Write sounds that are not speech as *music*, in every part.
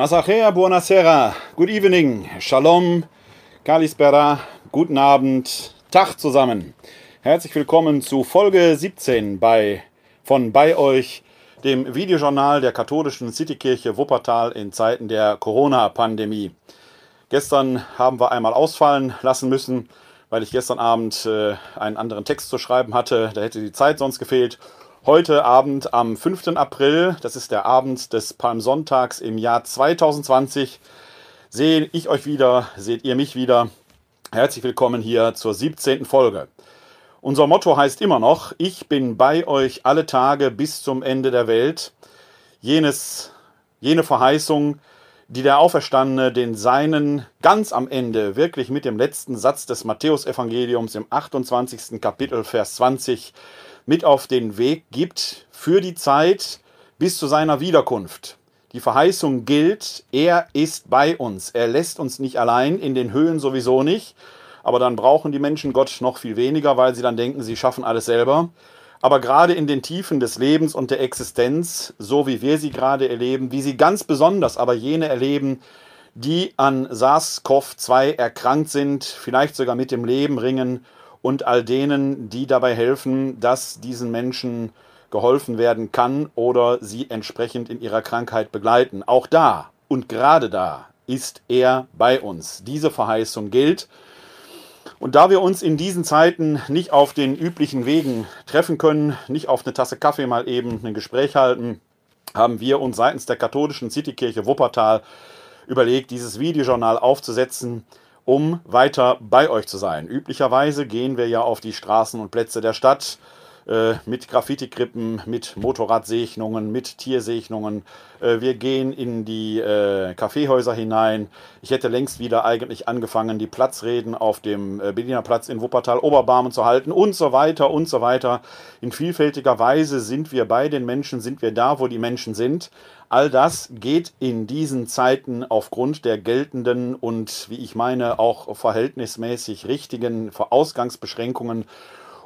Masachea, buonasera, good evening, shalom, kalispera, guten Abend, Tag zusammen. Herzlich willkommen zu Folge 17 bei, von bei euch, dem Videojournal der katholischen Citykirche Wuppertal in Zeiten der Corona-Pandemie. Gestern haben wir einmal ausfallen lassen müssen, weil ich gestern Abend äh, einen anderen Text zu schreiben hatte. Da hätte die Zeit sonst gefehlt. Heute Abend am 5. April, das ist der Abend des Palmsonntags im Jahr 2020, sehe ich euch wieder, seht ihr mich wieder. Herzlich willkommen hier zur 17. Folge. Unser Motto heißt immer noch, ich bin bei euch alle Tage bis zum Ende der Welt. Jenes, jene Verheißung, die der Auferstandene den Seinen ganz am Ende, wirklich mit dem letzten Satz des Matthäusevangeliums im 28. Kapitel, Vers 20, mit auf den Weg gibt für die Zeit bis zu seiner Wiederkunft. Die Verheißung gilt, er ist bei uns. Er lässt uns nicht allein, in den Höhen sowieso nicht. Aber dann brauchen die Menschen Gott noch viel weniger, weil sie dann denken, sie schaffen alles selber. Aber gerade in den Tiefen des Lebens und der Existenz, so wie wir sie gerade erleben, wie sie ganz besonders aber jene erleben, die an SARS-CoV-2 erkrankt sind, vielleicht sogar mit dem Leben ringen und all denen, die dabei helfen, dass diesen Menschen geholfen werden kann oder sie entsprechend in ihrer Krankheit begleiten. Auch da und gerade da ist er bei uns. Diese Verheißung gilt. Und da wir uns in diesen Zeiten nicht auf den üblichen Wegen treffen können, nicht auf eine Tasse Kaffee mal eben ein Gespräch halten, haben wir uns seitens der katholischen Citykirche Wuppertal überlegt, dieses Videojournal aufzusetzen, um weiter bei euch zu sein. Üblicherweise gehen wir ja auf die Straßen und Plätze der Stadt äh, mit Graffiti-Krippen, mit Motorradsegnungen, mit Tiersegnungen. Äh, wir gehen in die äh, Kaffeehäuser hinein. Ich hätte längst wieder eigentlich angefangen, die Platzreden auf dem äh, Berliner Platz in Wuppertal-Oberbarmen zu halten und so weiter und so weiter. In vielfältiger Weise sind wir bei den Menschen, sind wir da, wo die Menschen sind. All das geht in diesen Zeiten aufgrund der geltenden und, wie ich meine, auch verhältnismäßig richtigen Ausgangsbeschränkungen,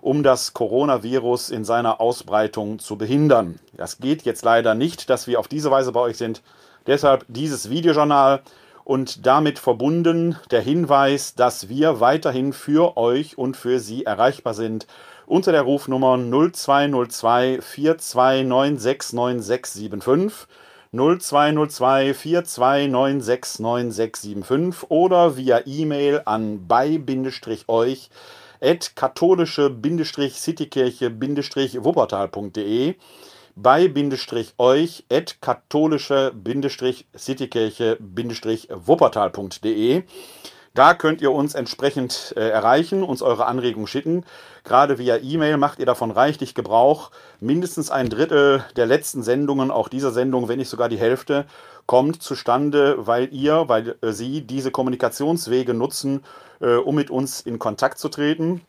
um das Coronavirus in seiner Ausbreitung zu behindern. Das geht jetzt leider nicht, dass wir auf diese Weise bei euch sind. Deshalb dieses Videojournal und damit verbunden der Hinweis, dass wir weiterhin für euch und für Sie erreichbar sind unter der Rufnummer 0202 42969675 0202 42969675 oder via E-Mail an bei-euch at katholische-citykirche-wuppertal.de bei-euch at katholische-citykirche-wuppertal.de da könnt ihr uns entsprechend äh, erreichen, uns eure Anregungen schicken. Gerade via E-Mail macht ihr davon reichlich Gebrauch. Mindestens ein Drittel der letzten Sendungen, auch dieser Sendung, wenn nicht sogar die Hälfte, kommt zustande, weil ihr, weil äh, Sie diese Kommunikationswege nutzen, äh, um mit uns in Kontakt zu treten.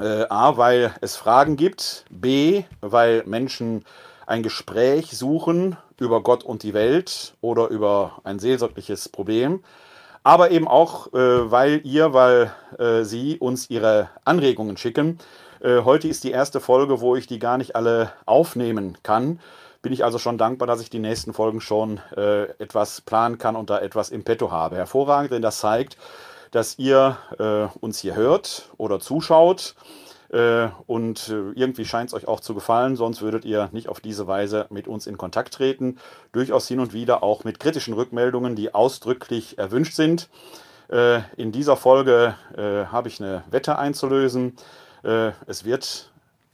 Äh, A, weil es Fragen gibt. B, weil Menschen ein Gespräch suchen über Gott und die Welt oder über ein seelsorgliches Problem aber eben auch, äh, weil ihr, weil äh, Sie uns Ihre Anregungen schicken. Äh, heute ist die erste Folge, wo ich die gar nicht alle aufnehmen kann. Bin ich also schon dankbar, dass ich die nächsten Folgen schon äh, etwas planen kann und da etwas im Petto habe. Hervorragend, denn das zeigt, dass ihr äh, uns hier hört oder zuschaut und äh, irgendwie scheint es euch auch zu gefallen, sonst würdet ihr nicht auf diese Weise mit uns in Kontakt treten. Durchaus hin und wieder auch mit kritischen Rückmeldungen, die ausdrücklich erwünscht sind. Äh, in dieser Folge habe ich eine Wette einzulösen. Es wird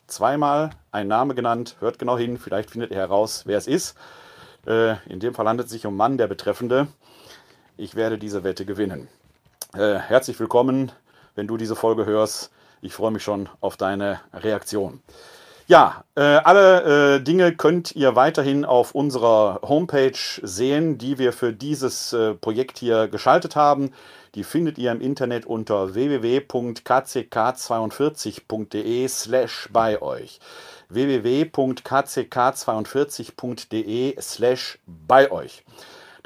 zweimal ein Name genannt. Hört genau hin, vielleicht findet ihr heraus, wer es ist. In dem Fall handelt es sich um Mann, der Betreffende. Ich werde diese Wette gewinnen. Herzlich willkommen, wenn du diese Folge hörst. Ich freue mich schon auf deine Reaktion. Ja, äh, alle äh, Dinge könnt ihr weiterhin auf unserer Homepage sehen, die wir für dieses äh, Projekt hier geschaltet haben. Die findet ihr im Internet unter www.kck42.de slash bei euch www.kck42.de slash bei euch.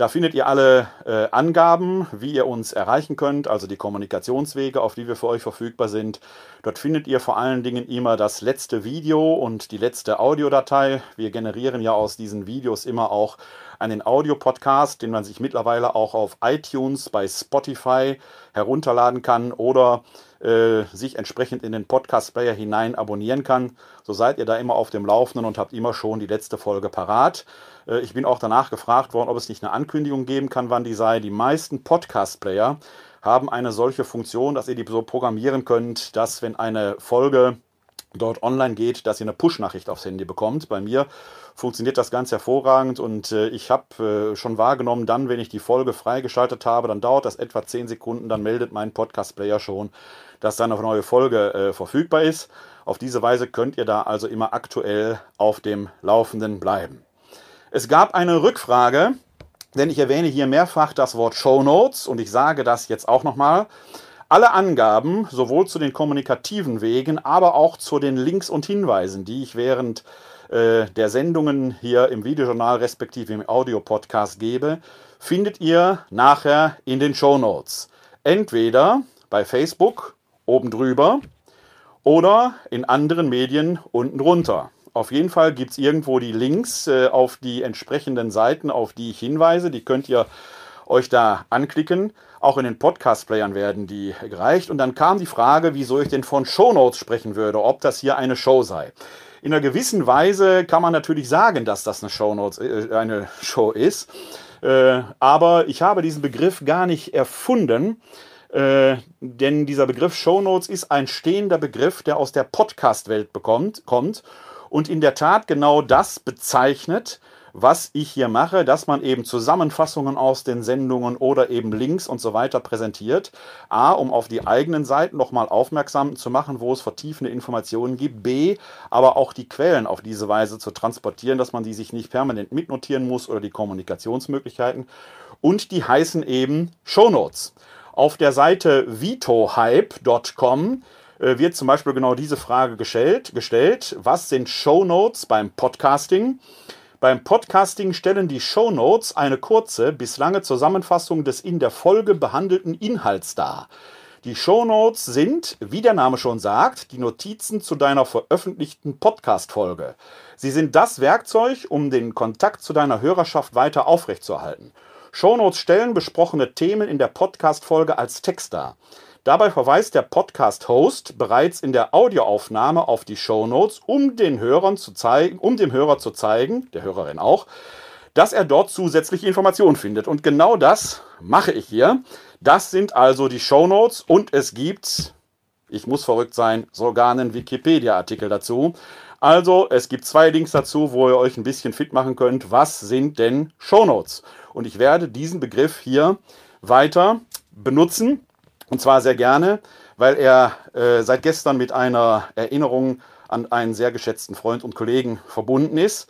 Da findet ihr alle äh, Angaben, wie ihr uns erreichen könnt, also die Kommunikationswege, auf die wir für euch verfügbar sind. Dort findet ihr vor allen Dingen immer das letzte Video und die letzte Audiodatei. Wir generieren ja aus diesen Videos immer auch einen Audiopodcast, den man sich mittlerweile auch auf iTunes, bei Spotify herunterladen kann oder äh, sich entsprechend in den Podcast-Player hinein abonnieren kann. So seid ihr da immer auf dem Laufenden und habt immer schon die letzte Folge parat. Äh, ich bin auch danach gefragt worden, ob es nicht eine Ankündigung geben kann, wann die sei. Die meisten Podcast-Player haben eine solche Funktion, dass ihr die so programmieren könnt, dass wenn eine Folge dort online geht, dass ihr eine Push-Nachricht aufs Handy bekommt. Bei mir funktioniert das ganz hervorragend und äh, ich habe äh, schon wahrgenommen, dann, wenn ich die Folge freigeschaltet habe, dann dauert das etwa 10 Sekunden, dann meldet mein Podcast-Player schon, dass da eine neue Folge äh, verfügbar ist. Auf diese Weise könnt ihr da also immer aktuell auf dem Laufenden bleiben. Es gab eine Rückfrage, denn ich erwähne hier mehrfach das Wort Show Notes und ich sage das jetzt auch nochmal. Alle Angaben, sowohl zu den kommunikativen Wegen, aber auch zu den Links und Hinweisen, die ich während äh, der Sendungen hier im Videojournal respektive im Audiopodcast gebe, findet ihr nachher in den Show Notes. Entweder bei Facebook oben drüber oder in anderen Medien unten drunter. Auf jeden Fall gibt es irgendwo die Links äh, auf die entsprechenden Seiten, auf die ich hinweise. Die könnt ihr euch da anklicken. Auch in den Podcast-Playern werden die gereicht. Und dann kam die Frage, wieso ich denn von Shownotes sprechen würde, ob das hier eine Show sei. In einer gewissen Weise kann man natürlich sagen, dass das eine, Shownotes, äh, eine Show ist. Äh, aber ich habe diesen Begriff gar nicht erfunden. Äh, denn dieser Begriff Shownotes ist ein stehender Begriff, der aus der Podcast-Welt kommt und in der Tat genau das bezeichnet, was ich hier mache, dass man eben Zusammenfassungen aus den Sendungen oder eben Links und so weiter präsentiert. A, um auf die eigenen Seiten nochmal aufmerksam zu machen, wo es vertiefende Informationen gibt. B, aber auch die Quellen auf diese Weise zu transportieren, dass man die sich nicht permanent mitnotieren muss oder die Kommunikationsmöglichkeiten. Und die heißen eben Shownotes. Auf der Seite vitohype.com wird zum Beispiel genau diese Frage gestellt, gestellt. Was sind Shownotes beim Podcasting? Beim Podcasting stellen die Show Notes eine kurze bis lange Zusammenfassung des in der Folge behandelten Inhalts dar. Die Show Notes sind, wie der Name schon sagt, die Notizen zu deiner veröffentlichten Podcast-Folge. Sie sind das Werkzeug, um den Kontakt zu deiner Hörerschaft weiter aufrechtzuerhalten. Show Notes stellen besprochene Themen in der Podcast-Folge als Text dar. Dabei verweist der Podcast-Host bereits in der Audioaufnahme auf die Shownotes, um den Hörern zu zeigen, um dem Hörer zu zeigen, der Hörerin auch, dass er dort zusätzliche Informationen findet. Und genau das mache ich hier. Das sind also die Shownotes und es gibt, ich muss verrückt sein, sogar einen Wikipedia-Artikel dazu. Also es gibt zwei Links dazu, wo ihr euch ein bisschen fit machen könnt. Was sind denn Shownotes? Und ich werde diesen Begriff hier weiter benutzen. Und zwar sehr gerne, weil er äh, seit gestern mit einer Erinnerung an einen sehr geschätzten Freund und Kollegen verbunden ist.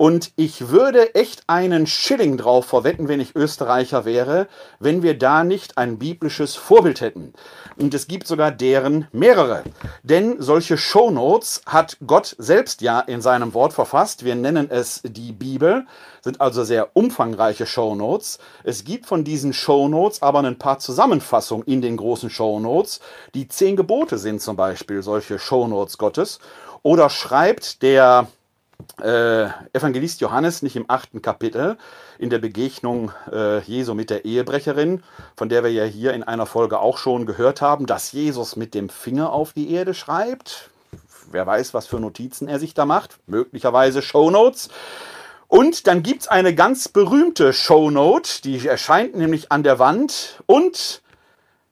Und ich würde echt einen Schilling drauf verwetten, wenn ich Österreicher wäre, wenn wir da nicht ein biblisches Vorbild hätten. Und es gibt sogar deren mehrere. Denn solche Shownotes hat Gott selbst ja in seinem Wort verfasst. Wir nennen es die Bibel, sind also sehr umfangreiche Shownotes. Es gibt von diesen Shownotes aber ein paar Zusammenfassungen in den großen Shownotes. Die zehn Gebote sind zum Beispiel solche Shownotes Gottes. Oder schreibt der äh, Evangelist Johannes nicht im achten Kapitel in der Begegnung äh, Jesu mit der Ehebrecherin, von der wir ja hier in einer Folge auch schon gehört haben, dass Jesus mit dem Finger auf die Erde schreibt. Wer weiß, was für Notizen er sich da macht. Möglicherweise Shownotes. Und dann gibt es eine ganz berühmte Shownote, die erscheint nämlich an der Wand und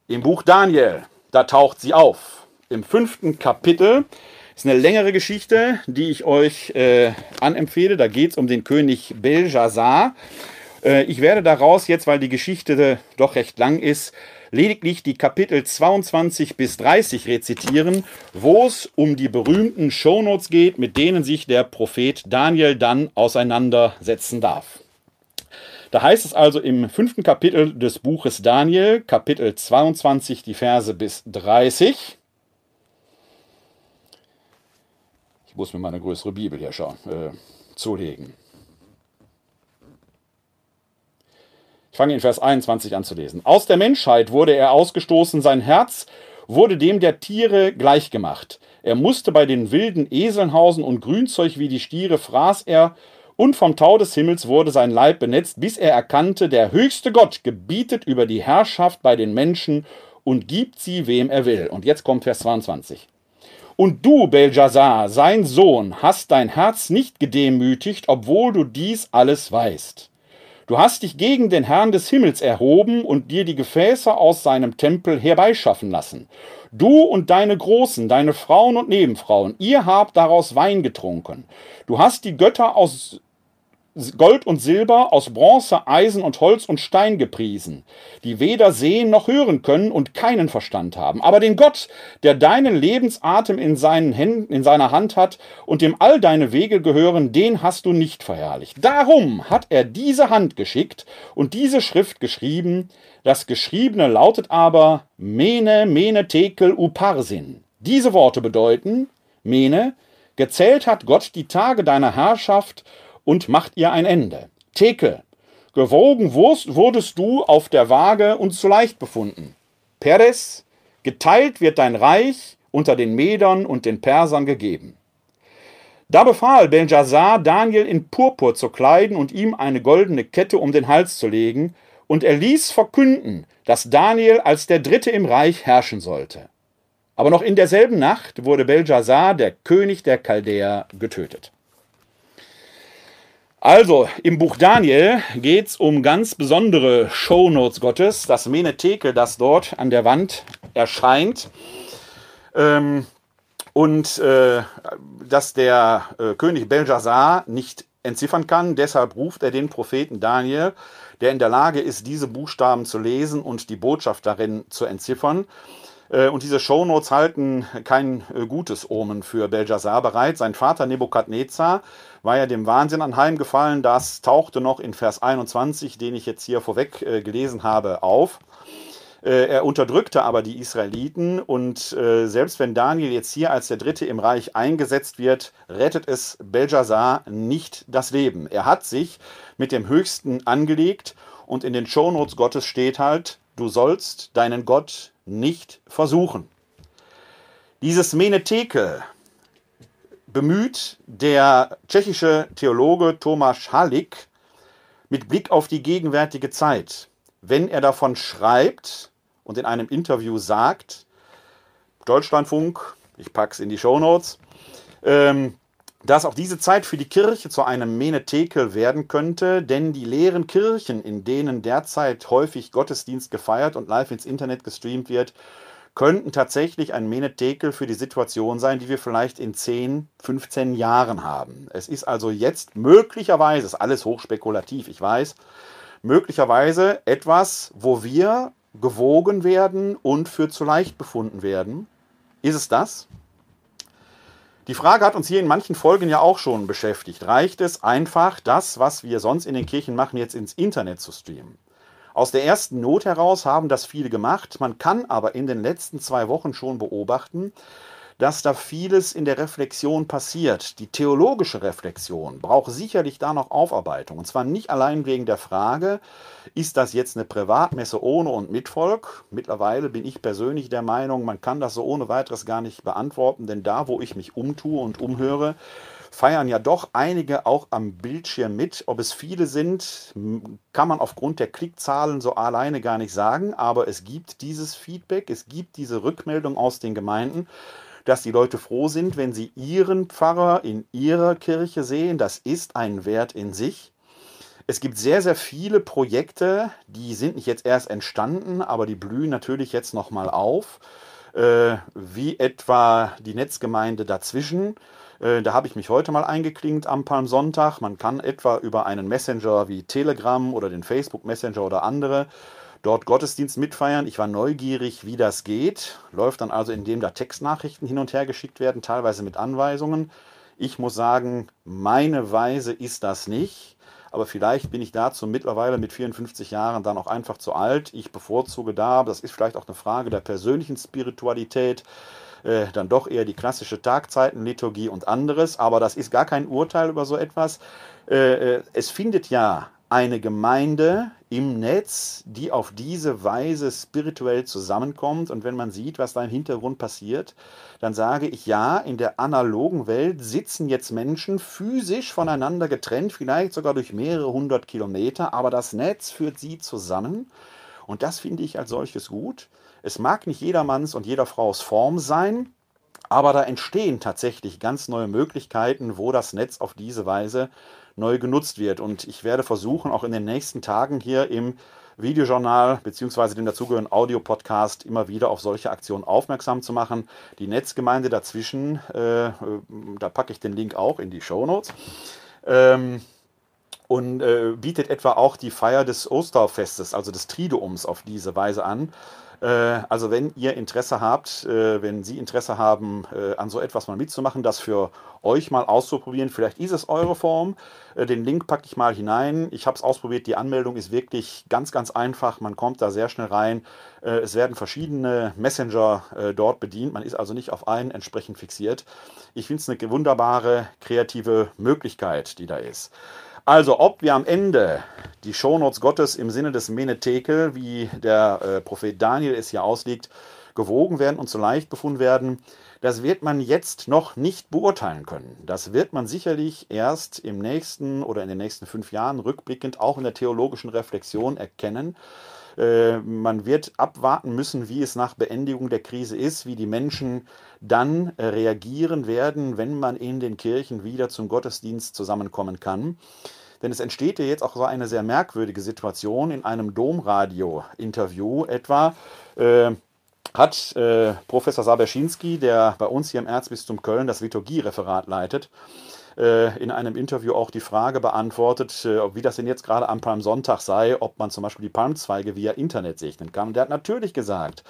im Buch Daniel, da taucht sie auf. Im fünften Kapitel ist eine längere Geschichte, die ich euch äh, anempfehle. Da geht es um den König Belshazzar. Äh, ich werde daraus jetzt, weil die Geschichte doch recht lang ist, lediglich die Kapitel 22 bis 30 rezitieren, wo es um die berühmten Shownotes geht, mit denen sich der Prophet Daniel dann auseinandersetzen darf. Da heißt es also im fünften Kapitel des Buches Daniel, Kapitel 22, die Verse bis 30. muss mir mal eine größere Bibel hier schauen, äh, zulegen. Ich fange in Vers 21 an zu lesen. Aus der Menschheit wurde er ausgestoßen, sein Herz wurde dem der Tiere gleichgemacht. Er musste bei den wilden Eseln hausen und Grünzeug wie die Stiere fraß er Und vom Tau des Himmels wurde sein Leib benetzt, bis er erkannte, der höchste Gott gebietet über die Herrschaft bei den Menschen und gibt sie, wem er will. Und jetzt kommt Vers 22. Und du, Beljassar, sein Sohn, hast dein Herz nicht gedemütigt, obwohl du dies alles weißt. Du hast dich gegen den Herrn des Himmels erhoben und dir die Gefäße aus seinem Tempel herbeischaffen lassen. Du und deine Großen, deine Frauen und Nebenfrauen, ihr habt daraus Wein getrunken. Du hast die Götter aus Gold und Silber, aus Bronze, Eisen und Holz und Stein gepriesen, die weder sehen noch hören können und keinen Verstand haben. Aber den Gott, der deinen Lebensatem in, seinen Händen, in seiner Hand hat und dem all deine Wege gehören, den hast du nicht verherrlicht. Darum hat er diese Hand geschickt und diese Schrift geschrieben. Das Geschriebene lautet aber Mene, Mene, Tekel, Uparsin. Diese Worte bedeuten, Mene, gezählt hat Gott die Tage deiner Herrschaft und macht ihr ein Ende. Tekel, gewogen wurdest du auf der Waage und zu leicht befunden. Peres, geteilt wird dein Reich unter den Medern und den Persern gegeben. Da befahl Beljassar, Daniel in Purpur zu kleiden und ihm eine goldene Kette um den Hals zu legen, und er ließ verkünden, dass Daniel als der Dritte im Reich herrschen sollte. Aber noch in derselben Nacht wurde Beljassar, der König der Chaldäer, getötet. Also, im Buch Daniel geht es um ganz besondere Shownotes Gottes, das Menetheke, das dort an der Wand erscheint. Ähm, und äh, dass der äh, König Beljassar nicht entziffern kann. Deshalb ruft er den Propheten Daniel, der in der Lage ist, diese Buchstaben zu lesen und die Botschaft darin zu entziffern. Äh, und diese Shownotes halten kein äh, gutes Omen für Beljassar bereit. Sein Vater Nebukadnezar war ja dem Wahnsinn anheimgefallen. Das tauchte noch in Vers 21, den ich jetzt hier vorweg äh, gelesen habe, auf. Er unterdrückte aber die Israeliten und selbst wenn Daniel jetzt hier als der Dritte im Reich eingesetzt wird, rettet es Beljassar nicht das Leben. Er hat sich mit dem Höchsten angelegt und in den Shownotes Gottes steht halt, du sollst deinen Gott nicht versuchen. Dieses Menetheke bemüht der tschechische Theologe Tomáš Halik mit Blick auf die gegenwärtige Zeit, wenn er davon schreibt und in einem Interview sagt, Deutschlandfunk, ich pack's in die Shownotes, ähm, dass auch diese Zeit für die Kirche zu einem Menetekel werden könnte, denn die leeren Kirchen, in denen derzeit häufig Gottesdienst gefeiert und live ins Internet gestreamt wird, könnten tatsächlich ein Menetekel für die Situation sein, die wir vielleicht in 10, 15 Jahren haben. Es ist also jetzt möglicherweise, ist alles hochspekulativ, ich weiß, möglicherweise etwas, wo wir gewogen werden und für zu leicht befunden werden. Ist es das? Die Frage hat uns hier in manchen Folgen ja auch schon beschäftigt. Reicht es einfach, das, was wir sonst in den Kirchen machen, jetzt ins Internet zu streamen? Aus der ersten Not heraus haben das viele gemacht. Man kann aber in den letzten zwei Wochen schon beobachten, dass da vieles in der Reflexion passiert. Die theologische Reflexion braucht sicherlich da noch Aufarbeitung. Und zwar nicht allein wegen der Frage, ist das jetzt eine Privatmesse ohne und mit Volk? Mittlerweile bin ich persönlich der Meinung, man kann das so ohne weiteres gar nicht beantworten, denn da, wo ich mich umtue und umhöre, feiern ja doch einige auch am Bildschirm mit. Ob es viele sind, kann man aufgrund der Klickzahlen so alleine gar nicht sagen, aber es gibt dieses Feedback, es gibt diese Rückmeldung aus den Gemeinden dass die Leute froh sind, wenn sie ihren Pfarrer in ihrer Kirche sehen. Das ist ein Wert in sich. Es gibt sehr, sehr viele Projekte, die sind nicht jetzt erst entstanden, aber die blühen natürlich jetzt nochmal auf, äh, wie etwa die Netzgemeinde dazwischen. Äh, da habe ich mich heute mal eingeklinkt am Palmsonntag. Man kann etwa über einen Messenger wie Telegram oder den Facebook Messenger oder andere dort Gottesdienst mitfeiern. Ich war neugierig, wie das geht. Läuft dann also, indem da Textnachrichten hin und her geschickt werden, teilweise mit Anweisungen. Ich muss sagen, meine Weise ist das nicht. Aber vielleicht bin ich dazu mittlerweile mit 54 Jahren dann auch einfach zu alt. Ich bevorzuge da, das ist vielleicht auch eine Frage der persönlichen Spiritualität, äh, dann doch eher die klassische Tagzeitenliturgie und anderes. Aber das ist gar kein Urteil über so etwas. Äh, äh, es findet ja eine Gemeinde im Netz, die auf diese Weise spirituell zusammenkommt. Und wenn man sieht, was da im Hintergrund passiert, dann sage ich ja, in der analogen Welt sitzen jetzt Menschen physisch voneinander getrennt, vielleicht sogar durch mehrere hundert Kilometer, aber das Netz führt sie zusammen. Und das finde ich als solches gut. Es mag nicht jedermanns und jeder Frau's Form sein, aber da entstehen tatsächlich ganz neue Möglichkeiten, wo das Netz auf diese Weise neu genutzt wird. Und ich werde versuchen, auch in den nächsten Tagen hier im Videojournal bzw. dem dazugehörigen Audio-Podcast immer wieder auf solche Aktionen aufmerksam zu machen. Die Netzgemeinde dazwischen, äh, da packe ich den Link auch in die Show Notes. Ähm, und äh, bietet etwa auch die Feier des Osterfestes, also des Triduums, auf diese Weise an. Äh, also wenn ihr Interesse habt, äh, wenn Sie Interesse haben, äh, an so etwas mal mitzumachen, das für euch mal auszuprobieren, vielleicht ist es eure Form. Den Link packe ich mal hinein. Ich habe es ausprobiert. Die Anmeldung ist wirklich ganz, ganz einfach. Man kommt da sehr schnell rein. Es werden verschiedene Messenger dort bedient. Man ist also nicht auf einen entsprechend fixiert. Ich finde es eine wunderbare, kreative Möglichkeit, die da ist. Also, ob wir am Ende die Shownotes Gottes im Sinne des Menetekel, wie der äh, Prophet Daniel es hier auslegt, gewogen werden und zu leicht befunden werden, das wird man jetzt noch nicht beurteilen können. Das wird man sicherlich erst im nächsten oder in den nächsten fünf Jahren rückblickend auch in der theologischen Reflexion erkennen. Äh, man wird abwarten müssen, wie es nach Beendigung der Krise ist, wie die Menschen dann äh, reagieren werden, wenn man in den Kirchen wieder zum Gottesdienst zusammenkommen kann. Denn es entsteht ja jetzt auch so eine sehr merkwürdige Situation in einem Domradio-Interview etwa. Äh, hat äh, Professor Saberschinski, der bei uns hier im Erzbistum Köln das Liturgiereferat leitet, in einem Interview auch die Frage beantwortet, äh, wie das denn jetzt gerade am Palmsonntag sei, ob man zum Beispiel die Palmzweige via Internet segnen kann. Und der hat natürlich gesagt,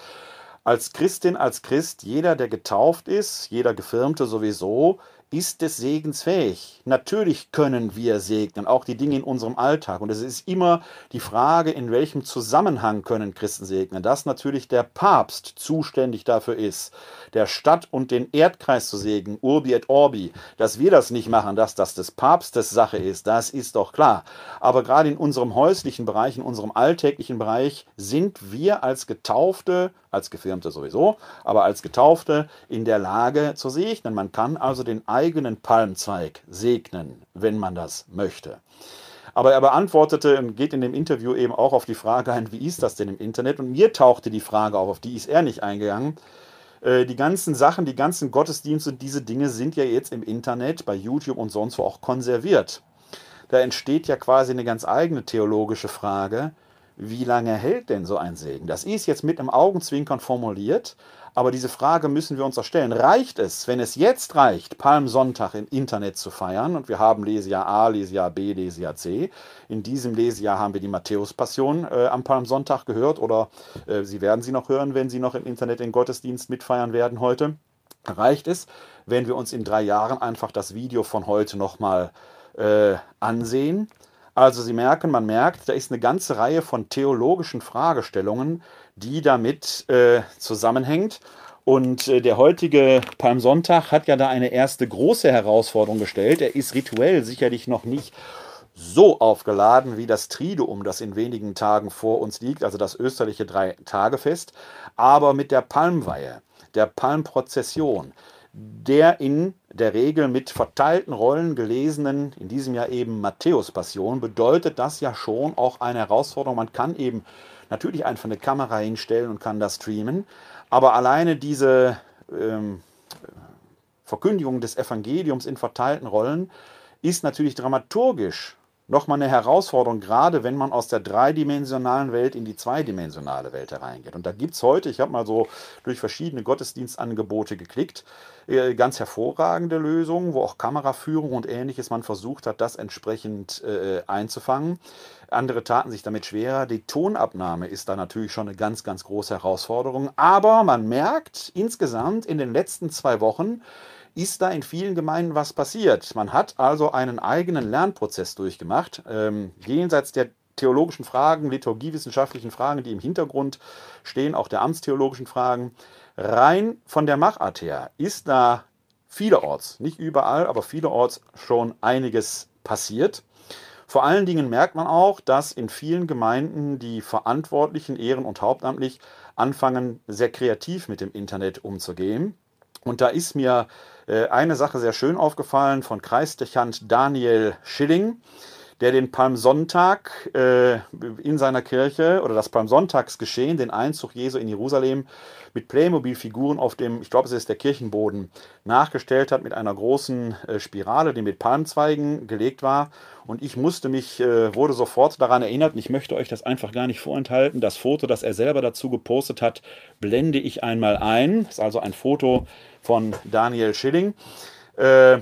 als Christin, als Christ, jeder, der getauft ist, jeder Gefirmte sowieso, ist des Segens fähig. Natürlich können wir segnen, auch die Dinge in unserem Alltag. Und es ist immer die Frage, in welchem Zusammenhang können Christen segnen. Dass natürlich der Papst zuständig dafür ist, der Stadt und den Erdkreis zu segnen, Urbi et Orbi. Dass wir das nicht machen, dass das des Papstes Sache ist, das ist doch klar. Aber gerade in unserem häuslichen Bereich, in unserem alltäglichen Bereich sind wir als Getaufte als Gefirmte sowieso, aber als Getaufte in der Lage zu segnen. Man kann also den eigenen Palmzweig segnen, wenn man das möchte. Aber er beantwortete und geht in dem Interview eben auch auf die Frage ein, wie ist das denn im Internet? Und mir tauchte die Frage auf, auf die ist er nicht eingegangen. Äh, die ganzen Sachen, die ganzen Gottesdienste und diese Dinge sind ja jetzt im Internet, bei YouTube und sonst wo auch konserviert. Da entsteht ja quasi eine ganz eigene theologische Frage wie lange hält denn so ein Segen? Das ist jetzt mit einem Augenzwinkern formuliert, aber diese Frage müssen wir uns erstellen. Reicht es, wenn es jetzt reicht, Palmsonntag im Internet zu feiern und wir haben Lesejahr A, Lesejahr B, Lesejahr C. In diesem Lesejahr haben wir die Matthäus-Passion äh, am Palmsonntag gehört oder äh, Sie werden sie noch hören, wenn Sie noch im Internet den Gottesdienst mitfeiern werden heute. Reicht es, wenn wir uns in drei Jahren einfach das Video von heute nochmal äh, ansehen? Also Sie merken, man merkt, da ist eine ganze Reihe von theologischen Fragestellungen, die damit äh, zusammenhängt. Und äh, der heutige Palmsonntag hat ja da eine erste große Herausforderung gestellt. Er ist rituell sicherlich noch nicht so aufgeladen wie das Triduum, das in wenigen Tagen vor uns liegt, also das österliche Drei-Tage-Fest, aber mit der Palmweihe, der Palmprozession, der in der Regel mit verteilten Rollen gelesenen, in diesem Jahr eben Matthäus-Passion, bedeutet das ja schon auch eine Herausforderung. Man kann eben natürlich einfach eine Kamera hinstellen und kann das streamen, aber alleine diese ähm, Verkündigung des Evangeliums in verteilten Rollen ist natürlich dramaturgisch nochmal eine Herausforderung, gerade wenn man aus der dreidimensionalen Welt in die zweidimensionale Welt hereingeht. Und da gibt es heute, ich habe mal so durch verschiedene Gottesdienstangebote geklickt, äh, ganz hervorragende Lösungen, wo auch Kameraführung und ähnliches man versucht hat, das entsprechend äh, einzufangen. Andere taten sich damit schwerer. Die Tonabnahme ist da natürlich schon eine ganz, ganz große Herausforderung. Aber man merkt insgesamt in den letzten zwei Wochen, ist da in vielen Gemeinden was passiert. Man hat also einen eigenen Lernprozess durchgemacht, ähm, jenseits der theologischen Fragen, liturgiewissenschaftlichen Fragen, die im Hintergrund stehen, auch der amtstheologischen Fragen. Rein von der Machart her ist da vielerorts, nicht überall, aber vielerorts schon einiges passiert. Vor allen Dingen merkt man auch, dass in vielen Gemeinden die Verantwortlichen, ehren- und hauptamtlich, anfangen, sehr kreativ mit dem Internet umzugehen. Und da ist mir äh, eine Sache sehr schön aufgefallen von Kreisdechant Daniel Schilling der den Palmsonntag äh, in seiner Kirche oder das Palmsonntagsgeschehen, den Einzug Jesu in Jerusalem, mit Playmobil-Figuren auf dem, ich glaube, es ist der Kirchenboden, nachgestellt hat mit einer großen äh, Spirale, die mit Palmzweigen gelegt war. Und ich musste mich, äh, wurde sofort daran erinnert, und ich möchte euch das einfach gar nicht vorenthalten. Das Foto, das er selber dazu gepostet hat, blende ich einmal ein. Das ist also ein Foto von Daniel Schilling. Äh,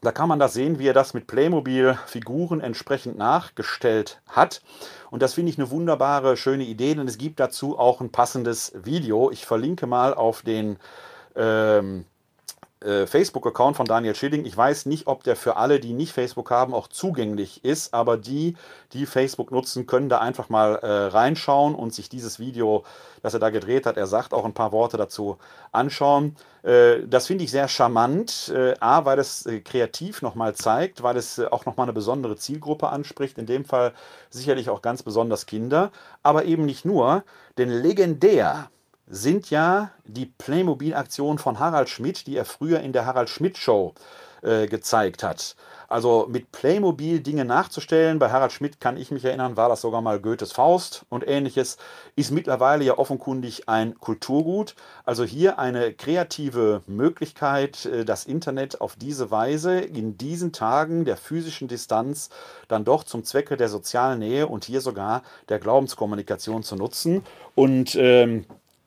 da kann man da sehen, wie er das mit Playmobil-Figuren entsprechend nachgestellt hat. Und das finde ich eine wunderbare, schöne Idee, denn es gibt dazu auch ein passendes Video. Ich verlinke mal auf den ähm, äh, Facebook-Account von Daniel Schilling. Ich weiß nicht, ob der für alle, die nicht Facebook haben, auch zugänglich ist, aber die, die Facebook nutzen, können da einfach mal äh, reinschauen und sich dieses Video, das er da gedreht hat, er sagt auch ein paar Worte dazu, anschauen. Äh, das finde ich sehr charmant. Äh, A, weil es äh, kreativ nochmal zeigt, weil es auch nochmal eine besondere Zielgruppe anspricht, in dem Fall sicherlich auch ganz besonders Kinder, aber eben nicht nur, denn legendär sind ja die Playmobil-Aktionen von Harald Schmidt, die er früher in der Harald Schmidt Show äh, gezeigt hat. Also mit Playmobil Dinge nachzustellen, bei Harald Schmidt kann ich mich erinnern, war das sogar mal Goethes Faust und ähnliches, ist mittlerweile ja offenkundig ein Kulturgut. Also hier eine kreative Möglichkeit, äh, das Internet auf diese Weise in diesen Tagen der physischen Distanz dann doch zum Zwecke der sozialen Nähe und hier sogar der Glaubenskommunikation zu nutzen. Und ähm,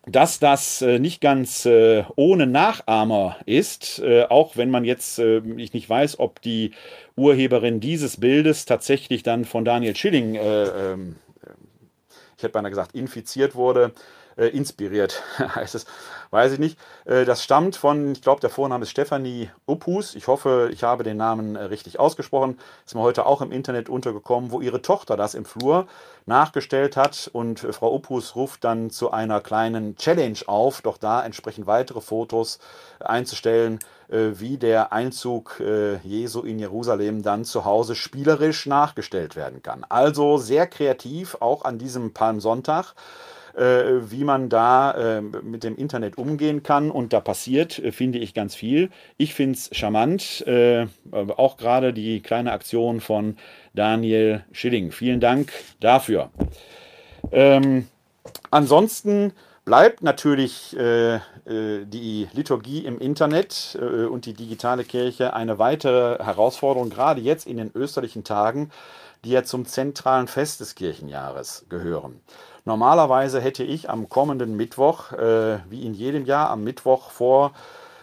dass das äh, nicht ganz äh, ohne Nachahmer ist, äh, auch wenn man jetzt äh, ich nicht weiß, ob die Urheberin dieses Bildes tatsächlich dann von Daniel Schilling, äh, ähm, ich hätte beinahe gesagt, infiziert wurde, äh, inspiriert *laughs* heißt es weiß ich nicht. Äh, das stammt von, ich glaube, der Vorname ist Stefanie Uppus. Ich hoffe, ich habe den Namen äh, richtig ausgesprochen. Ist mir heute auch im Internet untergekommen, wo ihre Tochter das im Flur nachgestellt hat. Und äh, Frau Uppus ruft dann zu einer kleinen Challenge auf, doch da entsprechend weitere Fotos einzustellen, wie der Einzug Jesu in Jerusalem dann zu Hause spielerisch nachgestellt werden kann. Also sehr kreativ, auch an diesem Palmsonntag äh, wie man da äh, mit dem Internet umgehen kann. Und da passiert, äh, finde ich, ganz viel. Ich finde es charmant, äh, auch gerade die kleine Aktion von Daniel Schilling. Vielen Dank dafür. Ähm, ansonsten bleibt natürlich äh, äh, die Liturgie im Internet äh, und die digitale Kirche eine weitere Herausforderung, gerade jetzt in den österlichen Tagen, die ja zum zentralen Fest des Kirchenjahres gehören. Normalerweise hätte ich am kommenden Mittwoch, äh, wie in jedem Jahr, am Mittwoch vor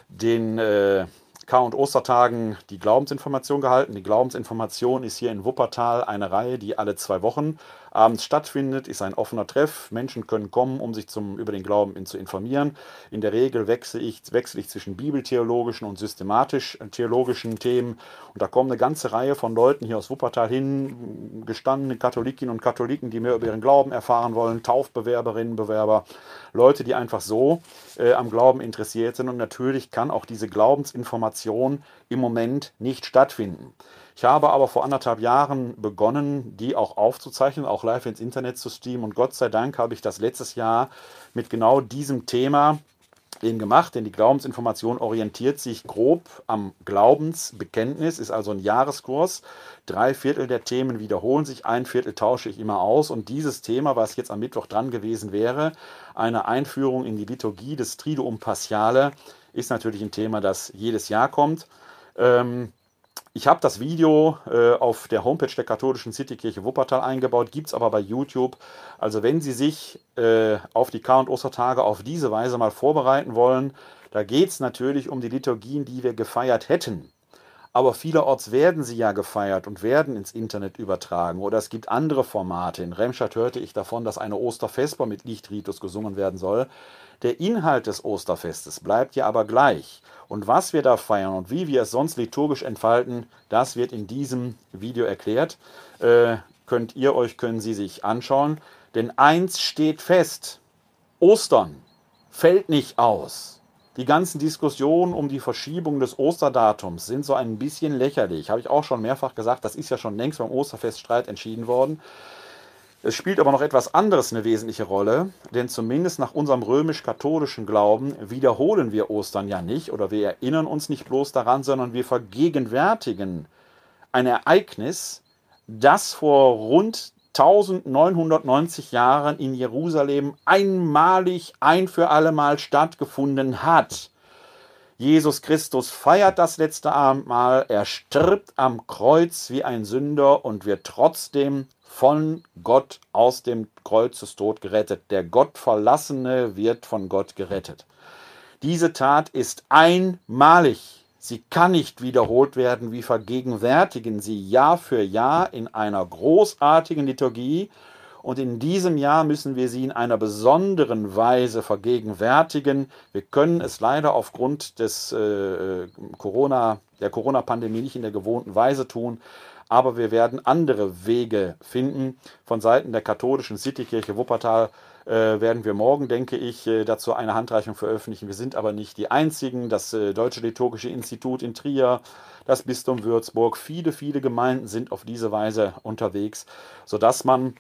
den äh, Kar- und Ostertagen die Glaubensinformation gehalten. Die Glaubensinformation ist hier in Wuppertal eine Reihe, die alle zwei Wochen abends stattfindet, ist ein offener Treff. Menschen können kommen, um sich zum, über den Glauben zu informieren. In der Regel wechsle ich, wechsle ich zwischen bibeltheologischen und systematisch-theologischen äh, Themen. Und da kommen eine ganze Reihe von Leuten hier aus Wuppertal hin, gestandene Katholikinnen und Katholiken, die mehr über ihren Glauben erfahren wollen, Taufbewerberinnen, Bewerber, Leute, die einfach so äh, am Glauben interessiert sind. Und natürlich kann auch diese Glaubensinformation im Moment nicht stattfinden. Ich habe aber vor anderthalb Jahren begonnen, die auch aufzuzeichnen, auch live ins Internet zu streamen. Und Gott sei Dank habe ich das letztes Jahr mit genau diesem Thema eben gemacht, denn die Glaubensinformation orientiert sich grob am Glaubensbekenntnis, ist also ein Jahreskurs. Drei Viertel der Themen wiederholen sich, ein Viertel tausche ich immer aus. Und dieses Thema, was jetzt am Mittwoch dran gewesen wäre, eine Einführung in die Liturgie des Triduum Paschale, ist natürlich ein Thema, das jedes Jahr kommt. Ähm, ich habe das Video äh, auf der Homepage der katholischen Citykirche Wuppertal eingebaut, gibt es aber bei YouTube. Also wenn Sie sich äh, auf die Kar- und Ostertage auf diese Weise mal vorbereiten wollen, da geht es natürlich um die Liturgien, die wir gefeiert hätten. Aber vielerorts werden sie ja gefeiert und werden ins Internet übertragen. Oder es gibt andere Formate. In Remscheid hörte ich davon, dass eine Ostervesper mit Lichtritus gesungen werden soll. Der Inhalt des Osterfestes bleibt ja aber gleich. Und was wir da feiern und wie wir es sonst liturgisch entfalten, das wird in diesem Video erklärt. Äh, könnt ihr euch, können Sie sich anschauen. Denn eins steht fest: Ostern fällt nicht aus. Die ganzen Diskussionen um die Verschiebung des Osterdatums sind so ein bisschen lächerlich. Habe ich auch schon mehrfach gesagt, das ist ja schon längst beim Osterfeststreit entschieden worden. Es spielt aber noch etwas anderes eine wesentliche Rolle, denn zumindest nach unserem römisch-katholischen Glauben wiederholen wir Ostern ja nicht oder wir erinnern uns nicht bloß daran, sondern wir vergegenwärtigen ein Ereignis, das vor rund 1990 Jahren in Jerusalem einmalig ein für allemal stattgefunden hat. Jesus Christus feiert das letzte Abendmahl, er stirbt am Kreuz wie ein Sünder und wird trotzdem von Gott aus dem Kreuzestod gerettet. Der Gottverlassene wird von Gott gerettet. Diese Tat ist einmalig. Sie kann nicht wiederholt werden. Wir vergegenwärtigen sie Jahr für Jahr in einer großartigen Liturgie. Und in diesem Jahr müssen wir sie in einer besonderen Weise vergegenwärtigen. Wir können es leider aufgrund des äh, Corona, der Corona-Pandemie nicht in der gewohnten Weise tun. Aber wir werden andere Wege finden. Von Seiten der katholischen Citykirche Wuppertal äh, werden wir morgen, denke ich, äh, dazu eine Handreichung veröffentlichen. Wir sind aber nicht die Einzigen. Das äh, Deutsche Liturgische Institut in Trier, das Bistum Würzburg, viele, viele Gemeinden sind auf diese Weise unterwegs, sodass man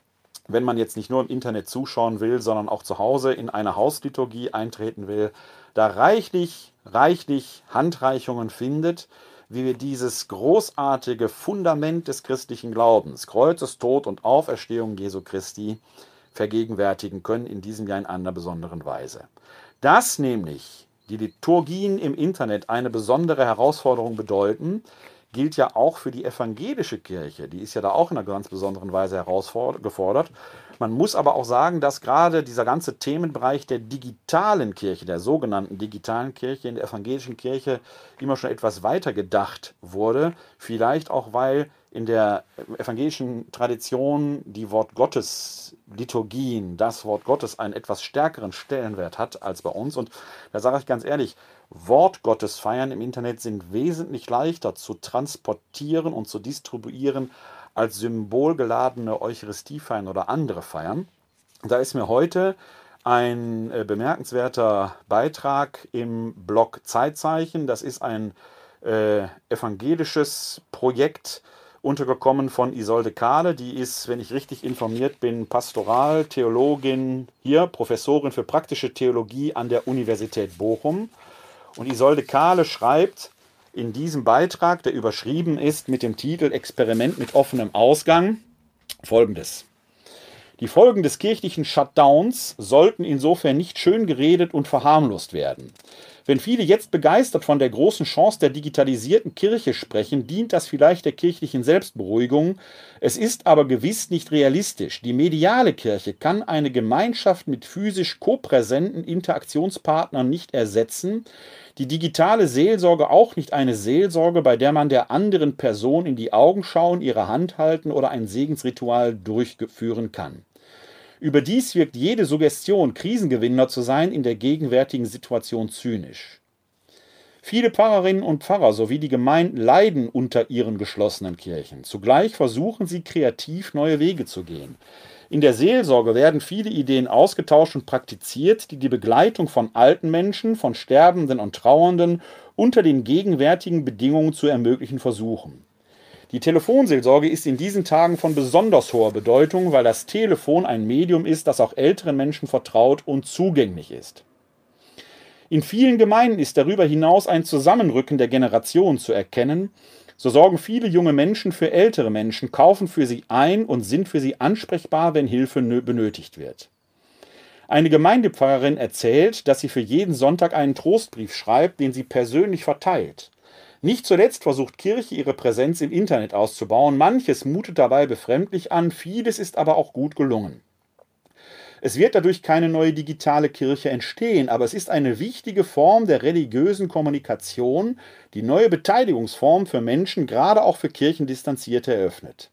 wenn man jetzt nicht nur im Internet zuschauen will, sondern auch zu Hause in eine Hausliturgie eintreten will, da reichlich, reichlich Handreichungen findet, wie wir dieses großartige Fundament des christlichen Glaubens, Kreuzes, Tod und Auferstehung Jesu Christi, vergegenwärtigen können, in diesem Jahr in einer besonderen Weise. Dass nämlich die Liturgien im Internet eine besondere Herausforderung bedeuten, gilt ja auch für die evangelische Kirche. Die ist ja da auch in einer ganz besonderen Weise herausgefordert. Man muss aber auch sagen, dass gerade dieser ganze Themenbereich der digitalen Kirche, der sogenannten digitalen Kirche in der evangelischen Kirche immer schon etwas weiter gedacht wurde. Vielleicht auch, weil in der evangelischen Tradition die Wort Gottes Liturgien, das Wort Gottes einen etwas stärkeren Stellenwert hat als bei uns. Und da sage ich ganz ehrlich, Wort Gottes feiern im Internet sind wesentlich leichter zu transportieren und zu distribuieren als symbolgeladene Eucharistiefeiern oder andere Feiern. Da ist mir heute ein äh, bemerkenswerter Beitrag im Blog Zeitzeichen. Das ist ein äh, evangelisches Projekt, untergekommen von Isolde Kahle. Die ist, wenn ich richtig informiert bin, Pastoral-Theologin hier, Professorin für praktische Theologie an der Universität Bochum. Und Isolde Kahle schreibt in diesem Beitrag, der überschrieben ist mit dem Titel Experiment mit offenem Ausgang, folgendes. Die Folgen des kirchlichen Shutdowns sollten insofern nicht schön geredet und verharmlost werden. Wenn viele jetzt begeistert von der großen Chance der digitalisierten Kirche sprechen, dient das vielleicht der kirchlichen Selbstberuhigung. Es ist aber gewiss nicht realistisch. Die mediale Kirche kann eine Gemeinschaft mit physisch kopräsenten Interaktionspartnern nicht ersetzen. Die digitale Seelsorge auch nicht eine Seelsorge, bei der man der anderen Person in die Augen schauen, ihre Hand halten oder ein Segensritual durchführen kann. Überdies wirkt jede Suggestion, Krisengewinner zu sein, in der gegenwärtigen Situation zynisch. Viele Pfarrerinnen und Pfarrer sowie die Gemeinden leiden unter ihren geschlossenen Kirchen. Zugleich versuchen sie kreativ neue Wege zu gehen. In der Seelsorge werden viele Ideen ausgetauscht und praktiziert, die die Begleitung von alten Menschen, von Sterbenden und Trauernden unter den gegenwärtigen Bedingungen zu ermöglichen versuchen. Die Telefonseelsorge ist in diesen Tagen von besonders hoher Bedeutung, weil das Telefon ein Medium ist, das auch älteren Menschen vertraut und zugänglich ist. In vielen Gemeinden ist darüber hinaus ein Zusammenrücken der Generationen zu erkennen. So sorgen viele junge Menschen für ältere Menschen, kaufen für sie ein und sind für sie ansprechbar, wenn Hilfe benötigt wird. Eine Gemeindepfarrerin erzählt, dass sie für jeden Sonntag einen Trostbrief schreibt, den sie persönlich verteilt. Nicht zuletzt versucht Kirche ihre Präsenz im Internet auszubauen. Manches mutet dabei befremdlich an, vieles ist aber auch gut gelungen. Es wird dadurch keine neue digitale Kirche entstehen, aber es ist eine wichtige Form der religiösen Kommunikation, die neue Beteiligungsform für Menschen, gerade auch für Kirchendistanzierte, eröffnet.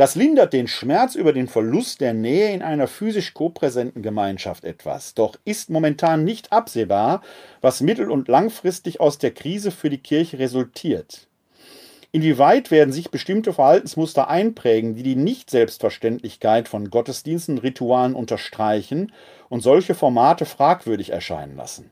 Das lindert den Schmerz über den Verlust der Nähe in einer physisch kopräsenten Gemeinschaft etwas. Doch ist momentan nicht absehbar, was mittel- und langfristig aus der Krise für die Kirche resultiert. Inwieweit werden sich bestimmte Verhaltensmuster einprägen, die die Nicht-Selbstverständlichkeit von Gottesdiensten, Ritualen unterstreichen und solche Formate fragwürdig erscheinen lassen?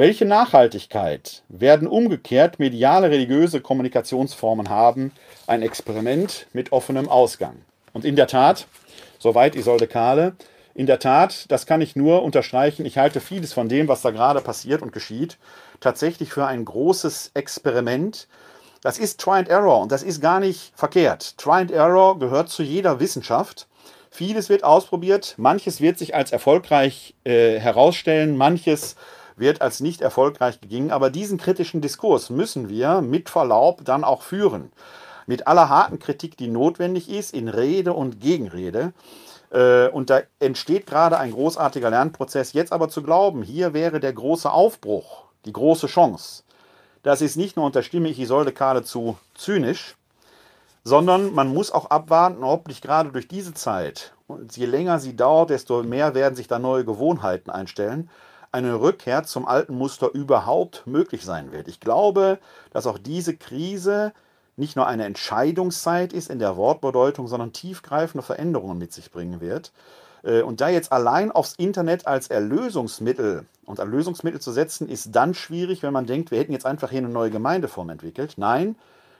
Welche Nachhaltigkeit werden umgekehrt mediale religiöse Kommunikationsformen haben? Ein Experiment mit offenem Ausgang. Und in der Tat, soweit Isolde Kahle, in der Tat, das kann ich nur unterstreichen, ich halte vieles von dem, was da gerade passiert und geschieht, tatsächlich für ein großes Experiment. Das ist Try and Error und das ist gar nicht verkehrt. Try and Error gehört zu jeder Wissenschaft. Vieles wird ausprobiert, manches wird sich als erfolgreich äh, herausstellen, manches wird als nicht erfolgreich gegeben. Aber diesen kritischen Diskurs müssen wir mit Verlaub dann auch führen. Mit aller harten Kritik, die notwendig ist, in Rede und Gegenrede. Äh, und da entsteht gerade ein großartiger Lernprozess. Jetzt aber zu glauben, hier wäre der große Aufbruch, die große Chance, das ist nicht nur, unterstimme ich Isolde Kahle zu zynisch, sondern man muss auch abwarten, ob nicht gerade durch diese Zeit, und je länger sie dauert, desto mehr werden sich da neue Gewohnheiten einstellen, eine Rückkehr zum alten Muster überhaupt möglich sein wird. Ich glaube, dass auch diese Krise nicht nur eine Entscheidungszeit ist in der Wortbedeutung, sondern tiefgreifende Veränderungen mit sich bringen wird. Äh, und da jetzt allein aufs Internet als Erlösungsmittel und Erlösungsmittel zu setzen, ist dann schwierig, wenn man denkt, wir hätten jetzt einfach hier eine neue Gemeindeform entwickelt. Nein,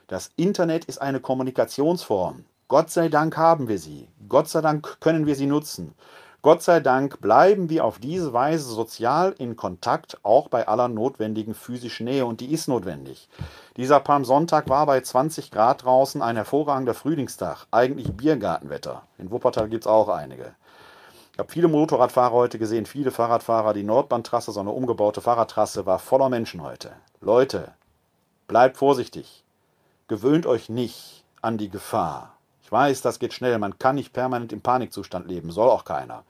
das Internet ist eine Kommunikationsform. Gott sei Dank haben wir sie. Gott sei Dank können wir sie nutzen. Gott sei Dank bleiben wir auf diese Weise sozial in Kontakt, auch bei aller notwendigen physischen Nähe und die ist notwendig. Dieser Palmsonntag war bei 20 Grad draußen ein hervorragender Frühlingstag, eigentlich Biergartenwetter. In Wuppertal gibt es auch einige. Ich habe viele Motorradfahrer heute gesehen, viele Fahrradfahrer. Die Nordbahntrasse, so eine umgebaute Fahrradtrasse, war voller Menschen heute. Leute, bleibt vorsichtig. Gewöhnt euch nicht an die Gefahr. Ich weiß, das geht schnell. Man kann nicht permanent im Panikzustand leben, soll auch keiner.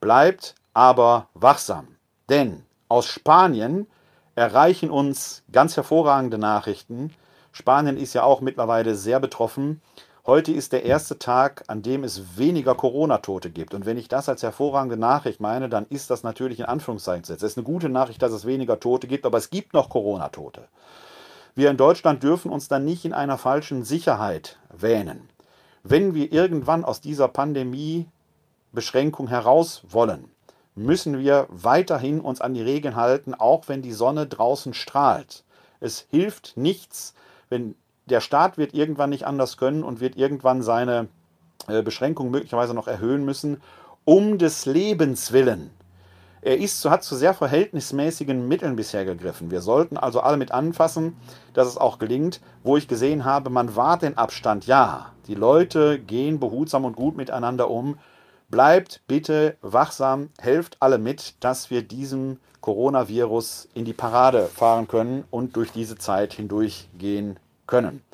Bleibt aber wachsam, denn aus Spanien erreichen uns ganz hervorragende Nachrichten. Spanien ist ja auch mittlerweile sehr betroffen. Heute ist der erste Tag, an dem es weniger Corona-Tote gibt. Und wenn ich das als hervorragende Nachricht meine, dann ist das natürlich in Anführungszeichen gesetzt. Es ist eine gute Nachricht, dass es weniger Tote gibt, aber es gibt noch Corona-Tote. Wir in Deutschland dürfen uns dann nicht in einer falschen Sicherheit wähnen. Wenn wir irgendwann aus dieser Pandemie Beschränkung heraus wollen, müssen wir weiterhin uns an die Regeln halten, auch wenn die Sonne draußen strahlt. Es hilft nichts, wenn der Staat wird irgendwann nicht anders können und wird irgendwann seine äh, Beschränkungen möglicherweise noch erhöhen müssen, um des Lebens willen. Er ist, hat zu sehr verhältnismäßigen Mitteln bisher gegriffen. Wir sollten also alle mit anfassen, dass es auch gelingt. Wo ich gesehen habe, man wahrt den Abstand, ja. Die Leute gehen behutsam und gut miteinander um. Bleibt bitte wachsam, helft alle mit, dass wir diesem Coronavirus in die Parade fahren können und durch diese Zeit hindurchgehen können.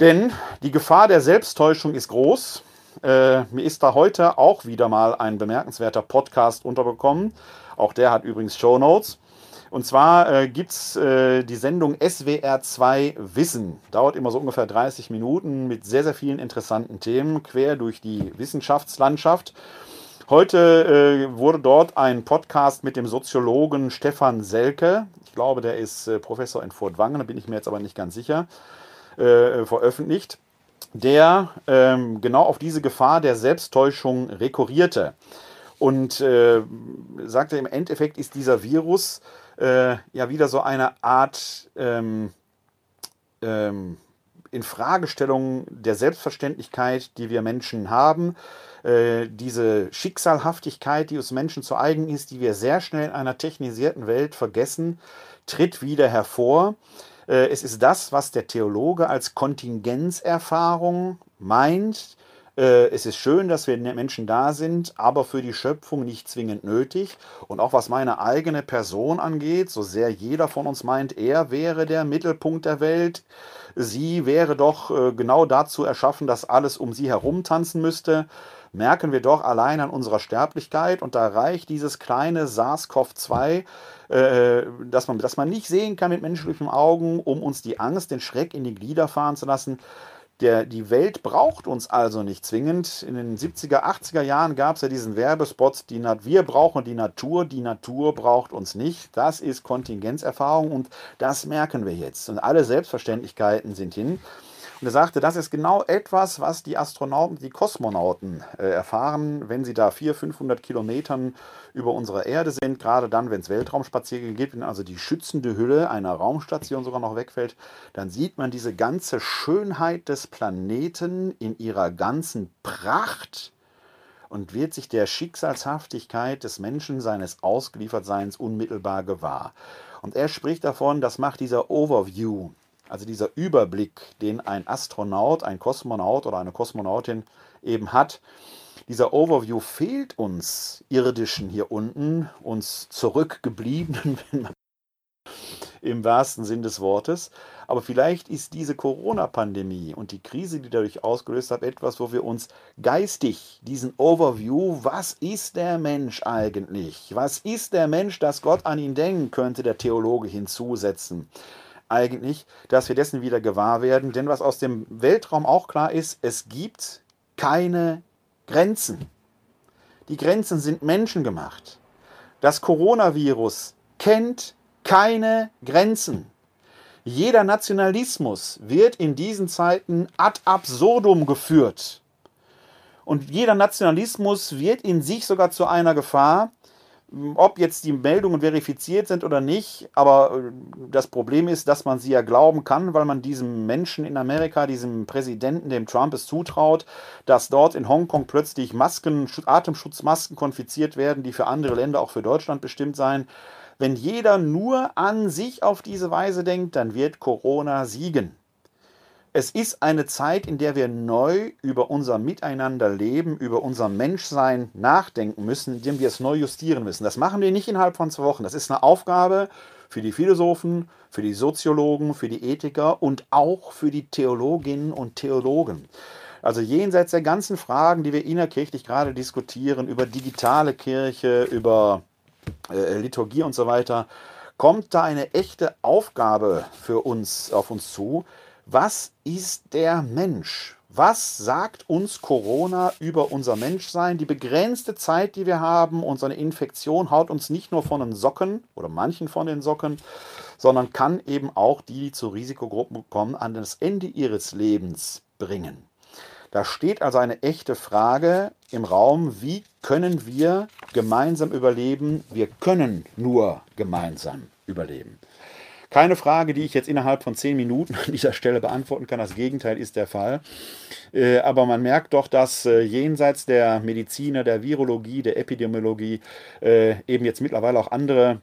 Denn die Gefahr der Selbsttäuschung ist groß. Äh, mir ist da heute auch wieder mal ein bemerkenswerter Podcast unterbekommen. Auch der hat übrigens Show Notes. Und zwar äh, gibt es äh, die Sendung SWR2 Wissen. Dauert immer so ungefähr 30 Minuten mit sehr, sehr vielen interessanten Themen quer durch die Wissenschaftslandschaft. Heute äh, wurde dort ein Podcast mit dem Soziologen Stefan Selke, ich glaube, der ist äh, Professor in Furtwangen, da bin ich mir jetzt aber nicht ganz sicher, äh, veröffentlicht, der ähm, genau auf diese Gefahr der Selbsttäuschung rekurrierte und äh, sagte, im Endeffekt ist dieser Virus äh, ja wieder so eine Art ähm, ähm, Infragestellung der Selbstverständlichkeit, die wir Menschen haben. Äh, diese Schicksalhaftigkeit, die uns Menschen zu eigen ist, die wir sehr schnell in einer technisierten Welt vergessen, tritt wieder hervor. Äh, es ist das, was der Theologe als Kontingenzerfahrung meint, äh, es ist schön, dass wir Menschen da sind, aber für die Schöpfung nicht zwingend nötig. Und auch was meine eigene Person angeht, so sehr jeder von uns meint, er wäre der Mittelpunkt der Welt, sie wäre doch äh, genau dazu erschaffen, dass alles um sie herum tanzen müsste, merken wir doch allein an unserer Sterblichkeit. Und da reicht dieses kleine SARS-CoV-2, äh, dass, man, dass man nicht sehen kann mit menschlichen Augen, um uns die Angst, den Schreck in die Glieder fahren zu lassen. Der, die Welt braucht uns also nicht zwingend. In den 70er, 80er Jahren gab es ja diesen Werbespot, die wir brauchen die Natur, die Natur braucht uns nicht. Das ist Kontingenzerfahrung und das merken wir jetzt. Und alle Selbstverständlichkeiten sind hin. Und er sagte, das ist genau etwas, was die Astronauten, die Kosmonauten äh, erfahren, wenn sie da 400, 500 Kilometern über unserer Erde sind, gerade dann, wenn es Weltraumspaziergänge gibt, wenn also die schützende Hülle einer Raumstation sogar noch wegfällt, dann sieht man diese ganze Schönheit des Planeten in ihrer ganzen Pracht und wird sich der Schicksalshaftigkeit des Menschen seines Ausgeliefertseins unmittelbar gewahr. Und er spricht davon, das macht dieser Overview, also dieser Überblick, den ein Astronaut, ein Kosmonaut oder eine Kosmonautin eben hat. Dieser Overview fehlt uns irdischen hier unten, uns zurückgebliebenen, *laughs* im wahrsten Sinn des Wortes. Aber vielleicht ist diese Corona-Pandemie und die Krise, die dadurch ausgelöst hat, etwas, wo wir uns geistig diesen Overview, was ist der Mensch eigentlich? Was ist der Mensch, dass Gott an ihn denken könnte, der Theologe hinzusetzen? Eigentlich, dass wir dessen wieder gewahr werden. Denn was aus dem Weltraum auch klar ist, es gibt keine Grenzen. Die Grenzen sind menschengemacht. Das Coronavirus kennt keine Grenzen. Jeder Nationalismus wird in diesen Zeiten ad absurdum geführt. Und jeder Nationalismus wird in sich sogar zu einer Gefahr, ob jetzt die Meldungen verifiziert sind oder nicht, aber äh, das Problem ist, dass man sie ja glauben kann, weil man diesem Menschen in Amerika, diesem Präsidenten, dem Trump es zutraut, dass dort in Hongkong plötzlich Masken, Atemschutzmasken konfiziert werden, die für andere Länder, auch für Deutschland bestimmt seien. Wenn jeder nur an sich auf diese Weise denkt, dann wird Corona siegen. Es ist eine Zeit, in der wir neu über unser Miteinanderleben, über unser Menschsein nachdenken müssen, indem wir es neu justieren müssen. Das machen wir nicht innerhalb von zwei Wochen. Das ist eine Aufgabe für die Philosophen, für die Soziologen, für die Ethiker und auch für die Theologinnen und Theologen. Also jenseits der ganzen Fragen, die wir innerkirchlich gerade diskutieren, über digitale Kirche, über äh, Liturgie und so weiter, kommt da eine echte Aufgabe für uns auf uns zu. Was ist der Mensch? Was sagt uns Corona über unser Menschsein? Die begrenzte Zeit, die wir haben, unsere Infektion haut uns nicht nur von den Socken oder manchen von den Socken, sondern kann eben auch die, die zu Risikogruppen kommen, an das Ende ihres Lebens bringen. Da steht also eine echte Frage im Raum, wie können wir gemeinsam überleben? Wir können nur gemeinsam überleben. Keine Frage, die ich jetzt innerhalb von zehn Minuten an dieser Stelle beantworten kann. Das Gegenteil ist der Fall. Äh, aber man merkt doch, dass äh, jenseits der Mediziner, der Virologie, der Epidemiologie äh, eben jetzt mittlerweile auch andere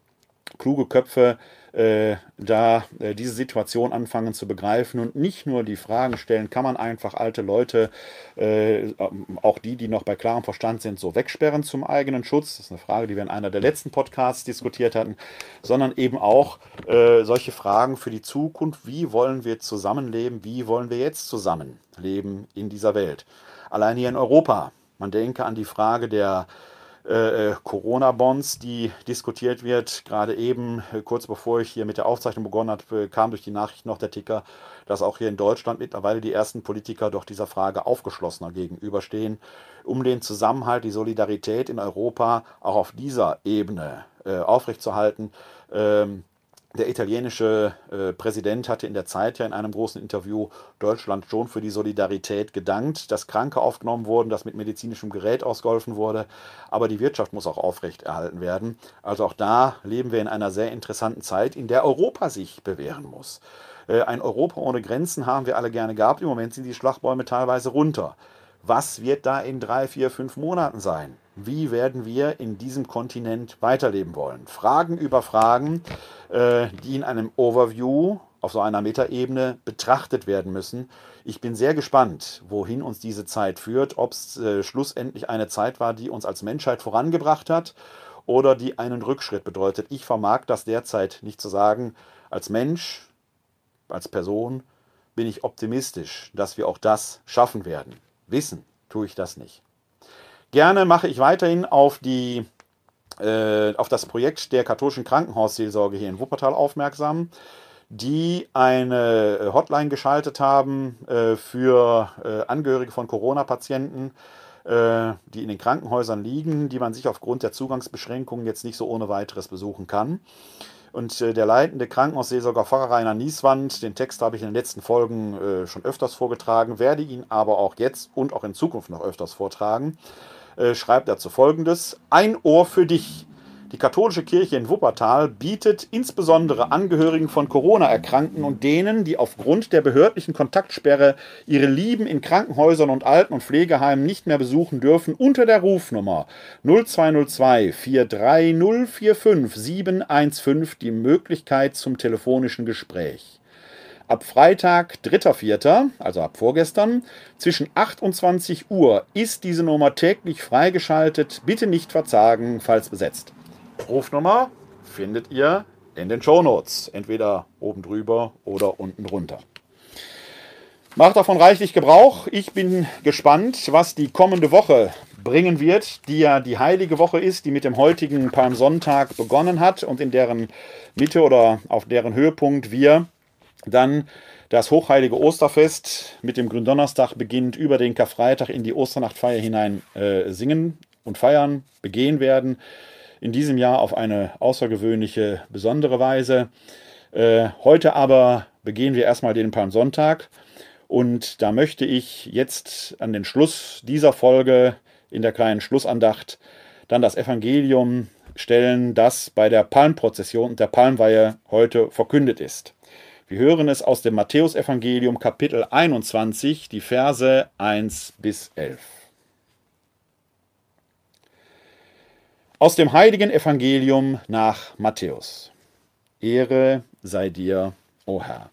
kluge Köpfe äh, da äh, diese Situation anfangen zu begreifen und nicht nur die Fragen stellen, kann man einfach alte Leute, äh, auch die, die noch bei klarem Verstand sind, so wegsperren zum eigenen Schutz. Das ist eine Frage, die wir in einer der letzten Podcasts diskutiert hatten, sondern eben auch äh, solche Fragen für die Zukunft. Wie wollen wir zusammenleben? Wie wollen wir jetzt zusammenleben in dieser Welt? Allein hier in Europa. Man denke an die Frage der äh, äh, Corona-Bonds, die diskutiert wird. Gerade eben, äh, kurz bevor ich hier mit der Aufzeichnung begonnen habe, kam durch die Nachricht noch der Ticker, dass auch hier in Deutschland mittlerweile die ersten Politiker doch dieser Frage aufgeschlossener gegenüberstehen, um den Zusammenhalt, die Solidarität in Europa auch auf dieser Ebene äh, aufrechtzuerhalten. Ähm, der italienische äh, Präsident hatte in der Zeit ja in einem großen Interview Deutschland schon für die Solidarität gedankt, dass Kranke aufgenommen wurden, dass mit medizinischem Gerät ausgeholfen wurde. Aber die Wirtschaft muss auch aufrechterhalten werden. Also auch da leben wir in einer sehr interessanten Zeit, in der Europa sich bewähren muss. Äh, ein Europa ohne Grenzen haben wir alle gerne gehabt. Im Moment sind die Schlachtbäume teilweise runter. Was wird da in drei, vier, fünf Monaten sein? Wie werden wir in diesem Kontinent weiterleben wollen? Fragen über Fragen, äh, die in einem Overview auf so einer Metaebene betrachtet werden müssen. Ich bin sehr gespannt, wohin uns diese Zeit führt, ob es äh, schlussendlich eine Zeit war, die uns als Menschheit vorangebracht hat oder die einen Rückschritt bedeutet. Ich vermag das derzeit nicht zu sagen. Als Mensch, als Person bin ich optimistisch, dass wir auch das schaffen werden. Wissen tue ich das nicht. Gerne mache ich weiterhin auf, die, äh, auf das Projekt der katholischen Krankenhausseelsorge hier in Wuppertal aufmerksam, die eine Hotline geschaltet haben äh, für äh, Angehörige von Corona-Patienten, äh, die in den Krankenhäusern liegen, die man sich aufgrund der Zugangsbeschränkungen jetzt nicht so ohne weiteres besuchen kann. Und äh, der leitende Krankenhausseelsorger Pfarrer Rainer Nieswand, den Text habe ich in den letzten Folgen äh, schon öfters vorgetragen, werde ihn aber auch jetzt und auch in Zukunft noch öfters vortragen, äh, schreibt dazu folgendes: Ein Ohr für dich. Die katholische Kirche in Wuppertal bietet insbesondere Angehörigen von Corona-Erkrankten und denen, die aufgrund der behördlichen Kontaktsperre ihre Lieben in Krankenhäusern und Alten- und Pflegeheimen nicht mehr besuchen dürfen, unter der Rufnummer 0202 43045 715 die Möglichkeit zum telefonischen Gespräch. Ab Freitag, 3.4., also ab vorgestern, zwischen 8 und 20 Uhr ist diese Nummer täglich freigeschaltet. Bitte nicht verzagen, falls besetzt. Rufnummer findet ihr in den Shownotes, entweder oben drüber oder unten drunter. Macht davon reichlich Gebrauch. Ich bin gespannt, was die kommende Woche bringen wird, die ja die heilige Woche ist, die mit dem heutigen Palmsonntag begonnen hat und in deren Mitte oder auf deren Höhepunkt wir dann das hochheilige Osterfest mit dem Gründonnerstag beginnt über den Karfreitag in die Osternachtfeier hinein äh, singen und feiern, begehen werden in diesem Jahr auf eine außergewöhnliche, besondere Weise. Äh, heute aber begehen wir erstmal den Palmsonntag und da möchte ich jetzt an den Schluss dieser Folge in der kleinen Schlussandacht dann das Evangelium stellen, das bei der Palmprozession und der Palmweihe heute verkündet ist. Wir hören es aus dem Matthäusevangelium Kapitel 21, die Verse 1 bis 11. Aus dem heiligen Evangelium nach Matthäus. Ehre sei dir, o Herr.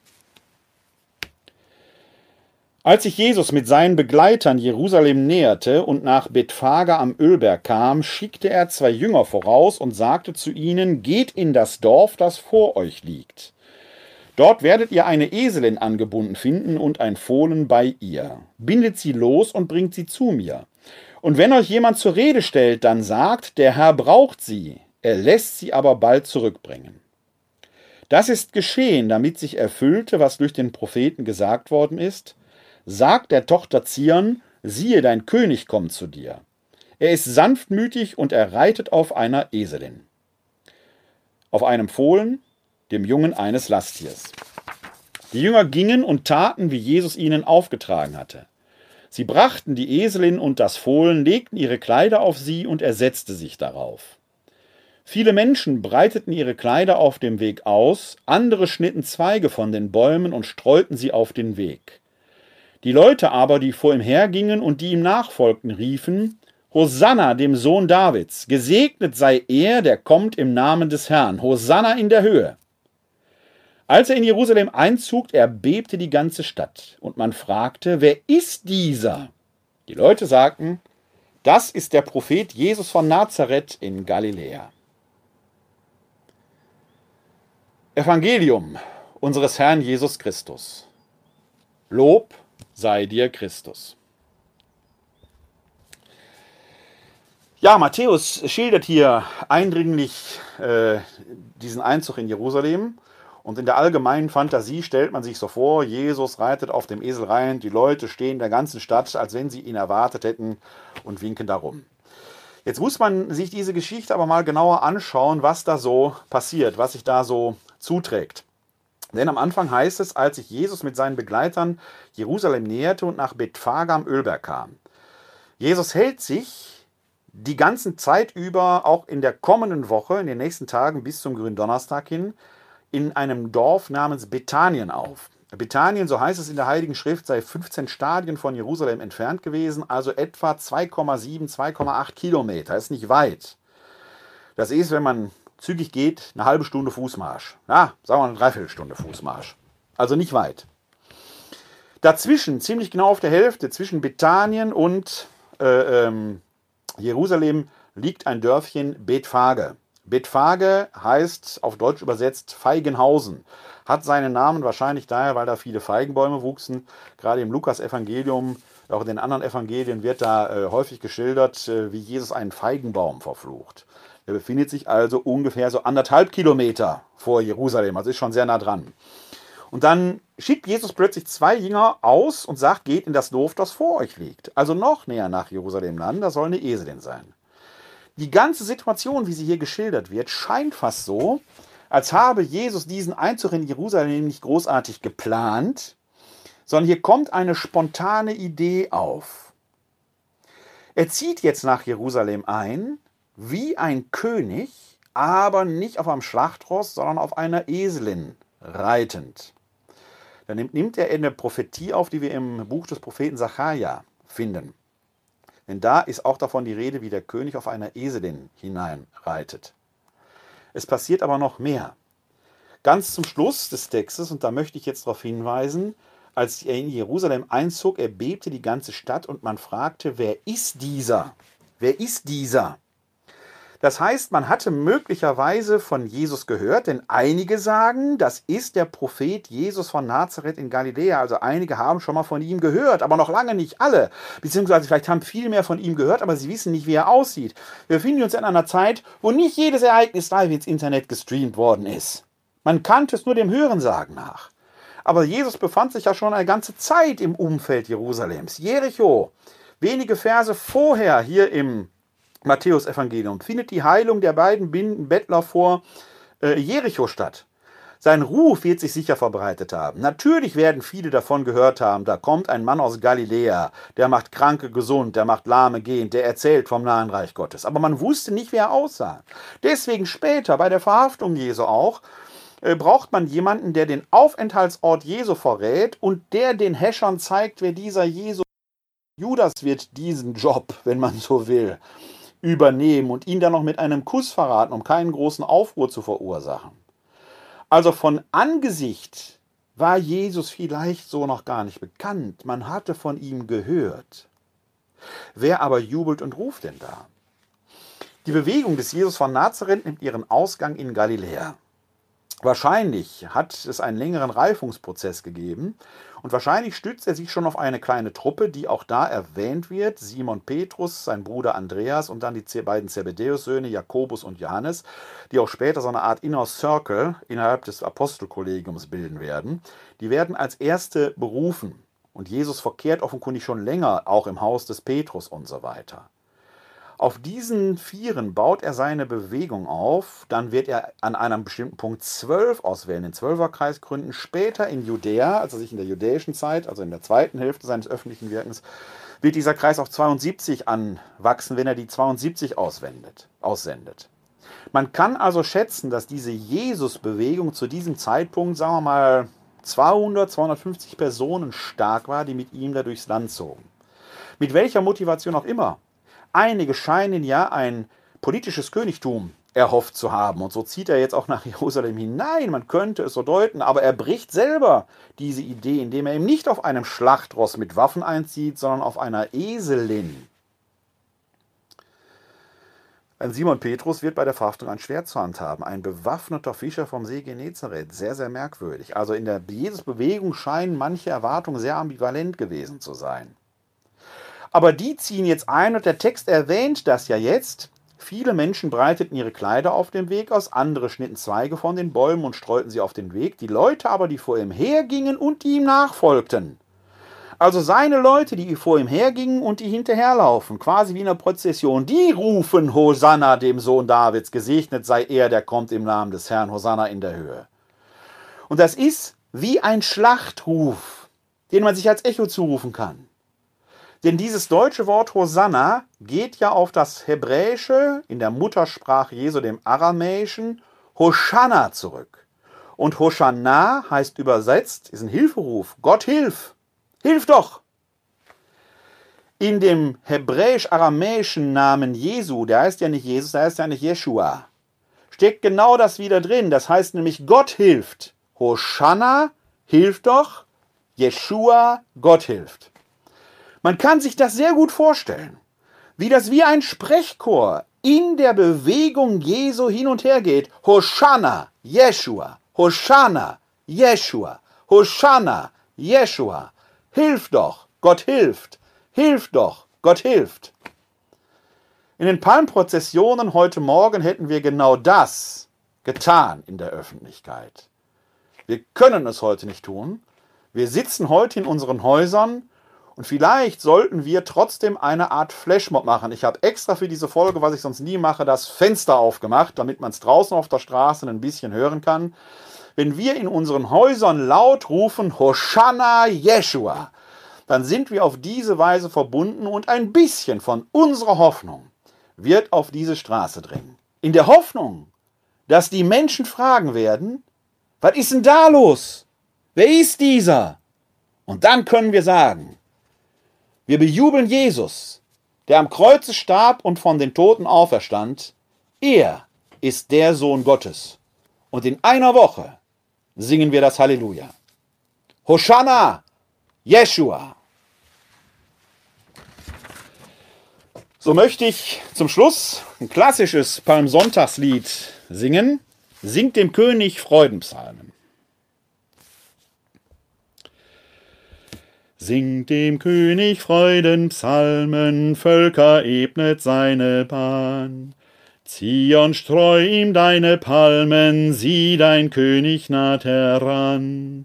Als sich Jesus mit seinen Begleitern Jerusalem näherte und nach Bethphage am Ölberg kam, schickte er zwei Jünger voraus und sagte zu ihnen: Geht in das Dorf, das vor euch liegt. Dort werdet ihr eine Eselin angebunden finden und ein Fohlen bei ihr. Bindet sie los und bringt sie zu mir. Und wenn euch jemand zur Rede stellt, dann sagt, der Herr braucht sie, er lässt sie aber bald zurückbringen. Das ist geschehen, damit sich erfüllte, was durch den Propheten gesagt worden ist. Sagt der Tochter Zion, siehe, dein König kommt zu dir. Er ist sanftmütig und er reitet auf einer Eselin. Auf einem Fohlen, dem Jungen eines Lasttiers. Die Jünger gingen und taten, wie Jesus ihnen aufgetragen hatte. Sie brachten die Eselin und das Fohlen, legten ihre Kleider auf sie und er setzte sich darauf. Viele Menschen breiteten ihre Kleider auf dem Weg aus, andere schnitten Zweige von den Bäumen und streuten sie auf den Weg. Die Leute aber, die vor ihm hergingen und die ihm nachfolgten, riefen, Hosanna dem Sohn Davids, gesegnet sei er, der kommt im Namen des Herrn, Hosanna in der Höhe. Als er in Jerusalem einzog, erbebte die ganze Stadt. Und man fragte, wer ist dieser? Die Leute sagten, das ist der Prophet Jesus von Nazareth in Galiläa. Evangelium unseres Herrn Jesus Christus. Lob sei dir Christus. Ja, Matthäus schildert hier eindringlich äh, diesen Einzug in Jerusalem und in der allgemeinen Fantasie stellt man sich so vor, Jesus reitet auf dem Esel rein, die Leute stehen der ganzen Stadt, als wenn sie ihn erwartet hätten und winken darum. Jetzt muss man sich diese Geschichte aber mal genauer anschauen, was da so passiert, was sich da so zuträgt. Denn am Anfang heißt es, als sich Jesus mit seinen Begleitern Jerusalem näherte und nach Bethphage am Ölberg kam. Jesus hält sich die ganze Zeit über, auch in der kommenden Woche, in den nächsten Tagen bis zum Gründonnerstag hin, in einem Dorf namens Bethanien auf. Bethanien, so heißt es in der Heiligen Schrift, sei 15 Stadien von Jerusalem entfernt gewesen, also etwa 2,7, 2,8 Kilometer. Ist nicht weit. Das ist, wenn man zügig geht, eine halbe Stunde Fußmarsch. Ja, sagen wir eine Dreiviertelstunde Fußmarsch. Also nicht weit. Dazwischen, ziemlich genau auf der Hälfte, zwischen Bethanien und äh, ähm, Jerusalem, liegt ein Dörfchen Bethphage. Bethphage heißt auf Deutsch übersetzt Feigenhausen. Hat seinen Namen wahrscheinlich daher, weil da viele Feigenbäume wuchsen. Gerade im Lukas-Evangelium, auch in den anderen Evangelien wird da äh, häufig geschildert, äh, wie Jesus einen Feigenbaum verflucht. Er befindet sich also ungefähr so anderthalb Kilometer vor Jerusalem, also ist schon sehr nah dran. Und dann schickt Jesus plötzlich zwei Jünger aus und sagt, geht in das Dorf, das vor euch liegt. Also noch näher nach Jerusalem landen, da soll eine Eselin sein. Die ganze Situation, wie sie hier geschildert wird, scheint fast so, als habe Jesus diesen Einzug in Jerusalem nicht großartig geplant, sondern hier kommt eine spontane Idee auf. Er zieht jetzt nach Jerusalem ein, wie ein König, aber nicht auf einem Schlachtross, sondern auf einer Eselin reitend. Dann nimmt, er eine Prophetie auf, die wir im Buch des Propheten Sacharja finden. Denn da ist auch davon die Rede, wie der König auf einer Eselin hineinreitet. Es passiert aber noch mehr. Ganz zum Schluss des Textes, und da möchte ich jetzt darauf hinweisen, als er in Jerusalem einzog, erbebte die ganze Stadt und man fragte, wer ist dieser? Wer ist dieser? Das heißt, man hatte möglicherweise von Jesus gehört, denn einige sagen, das ist der Prophet Jesus von Nazareth in Galiläa. Also einige haben schon mal von ihm gehört, aber noch lange nicht alle. Beziehungsweise vielleicht haben viel mehr von ihm gehört, aber sie wissen nicht, wie er aussieht. Wir befinden uns in einer Zeit, wo nicht jedes Ereignis live ins Internet gestreamt worden ist. Man kannte es nur dem Hörensagen nach. Aber Jesus befand sich ja schon eine ganze Zeit im Umfeld Jerusalems. Jericho, wenige Verse vorher hier im Matthäus-Evangelium findet die Heilung der beiden Bettler vor äh, Jericho statt. Sein Ruf wird sich sicher verbreitet haben. Natürlich werden viele davon gehört haben, da kommt ein Mann aus Galiläa, der macht Kranke gesund, der macht Lahme gehend, der erzählt vom nahen Reich Gottes. Aber man wusste nicht, wie er aussah. Deswegen später, bei der Verhaftung Jesu auch, äh, braucht man jemanden, der den Aufenthaltsort Jesu verrät und der den Häschern zeigt, wer dieser Jesu Judas wird diesen Job, wenn man so will, übernehmen und ihn dann noch mit einem Kuss verraten, um keinen großen Aufruhr zu verursachen. Also von Angesicht war Jesus vielleicht so noch gar nicht bekannt, man hatte von ihm gehört. Wer aber jubelt und ruft denn da? Die Bewegung des Jesus von Nazareth nimmt ihren Ausgang in Galiläa. Wahrscheinlich hat es einen längeren Reifungsprozess gegeben und wahrscheinlich stützt er sich schon auf eine kleine Truppe, die auch da erwähnt wird. Simon Petrus, sein Bruder Andreas und dann die beiden Zebedäus-Söhne Jakobus und Johannes, die auch später so eine Art Inner Circle innerhalb des Apostelkollegiums bilden werden. Die werden als erste berufen. Und Jesus verkehrt offenkundig schon länger auch im Haus des Petrus und so weiter. Auf diesen Vieren baut er seine Bewegung auf. Dann wird er an einem bestimmten Punkt zwölf auswählen, den Zwölferkreis gründen. Später in Judäa, also sich in der judäischen Zeit, also in der zweiten Hälfte seines öffentlichen Wirkens, wird dieser Kreis auf 72 anwachsen, wenn er die 72 auswendet, aussendet. Man kann also schätzen, dass diese Jesus-Bewegung zu diesem Zeitpunkt, sagen wir mal, 200, 250 Personen stark war, die mit ihm da durchs Land zogen. Mit welcher Motivation auch immer. Einige scheinen ja ein politisches Königtum erhofft zu haben. Und so zieht er jetzt auch nach *laughs* Jerusalem hinein. Man könnte es so deuten, aber er bricht selber diese Idee, indem er eben nicht auf einem Schlachtross mit Waffen einzieht, sondern auf einer Eselin. Ein Simon Petrus wird bei der Verhaftung ein Schwert zur Hand haben. Ein bewaffneter Fischer vom See Genezareth. Sehr, sehr merkwürdig. Also in der Jesus-Bewegung scheinen manche Erwartungen sehr ambivalent gewesen zu sein. Aber die ziehen jetzt ein und der Text erwähnt das ja jetzt. Viele Menschen breiteten ihre Kleider auf dem Weg aus, andere schnitten Zweige von den Bäumen und streuten sie auf den Weg. Die Leute aber, die vor ihm hergingen und die ihm nachfolgten. Also seine Leute, die vor ihm hergingen und die hinterherlaufen, quasi wie in einer Prozession, die rufen Hosanna dem Sohn Davids, gesegnet sei er, der kommt im Namen des Herrn, Hosanna in der Höhe. Und das ist wie ein Schlachtruf, den man sich als Echo zurufen kann. Denn dieses deutsche Wort Hosanna geht ja auf das Hebräische in der Muttersprache Jesu, dem Aramäischen, Hosanna zurück. Und Hosanna heißt übersetzt, ist ein Hilferuf. Gott hilf! Hilf doch! In dem hebräisch-aramäischen Namen Jesu, der heißt ja nicht Jesus, der heißt ja nicht Jeshua, steckt genau das wieder drin. Das heißt nämlich Gott hilft. Hosanna, hilf doch. Jeshua, Gott hilft. Man kann sich das sehr gut vorstellen, wie das wie ein Sprechchor in der Bewegung Jesu hin und her geht. Hosanna, Jeshua, Hosanna, Jeshua, Hosanna, Jeshua. Hilf doch, Gott hilft. Hilf doch, Gott hilft. In den Palmprozessionen heute Morgen hätten wir genau das getan in der Öffentlichkeit. Wir können es heute nicht tun. Wir sitzen heute in unseren Häusern Und vielleicht sollten wir trotzdem eine Art Flashmob machen. Ich habe extra für diese Folge, was ich sonst nie mache, das Fenster aufgemacht, damit man es draußen auf der Straße ein bisschen hören kann. Wenn wir in unseren Häusern laut rufen, Hosanna Yeshua, dann sind wir auf diese Weise verbunden und ein bisschen von unserer Hoffnung wird auf diese Straße drängen. In der Hoffnung, dass die Menschen fragen werden, was ist denn da los? Wer ist dieser? Und dann können wir sagen, wir bejubeln Jesus, der am Kreuze starb und von den Toten auferstand. Er ist der Sohn Gottes. Und in einer Woche singen wir das Halleluja. Hosanna, Jeshua. So möchte ich zum Schluss ein klassisches Palmsonntagslied singen. Singt dem König Freudenpsalmen. Singt dem König Freudenpsalmen, Völker ebnet seine Bahn. Zion, streu ihm deine Palmen, sieh, dein König naht heran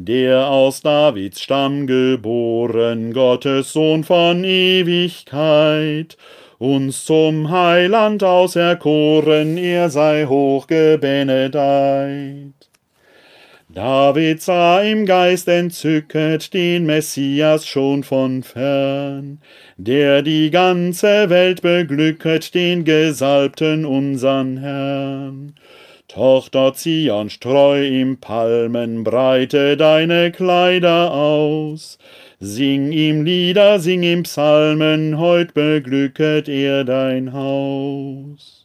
der aus Davids Stamm geboren, Gottes Sohn von Ewigkeit, uns zum Heiland auserkoren, er sei hochgebenedeit. David sah im Geist entzücket den Messias schon von fern, der die ganze Welt beglücket, den Gesalbten unsern Herrn. Tochter Zion, streu im Palmen, breite deine Kleider aus. Sing ihm Lieder, sing ihm Psalmen, heut beglücket er dein Haus.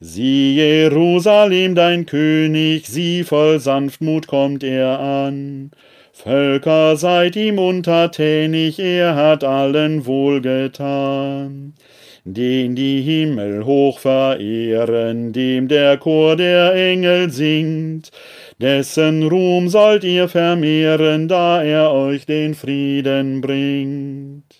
Sieh Jerusalem, dein König, sieh voll Sanftmut kommt er an. Völker seid ihm untertänig, er hat allen wohlgetan den die Himmel hoch verehren, dem der Chor der Engel singt, dessen Ruhm sollt ihr vermehren, da er euch den Frieden bringt.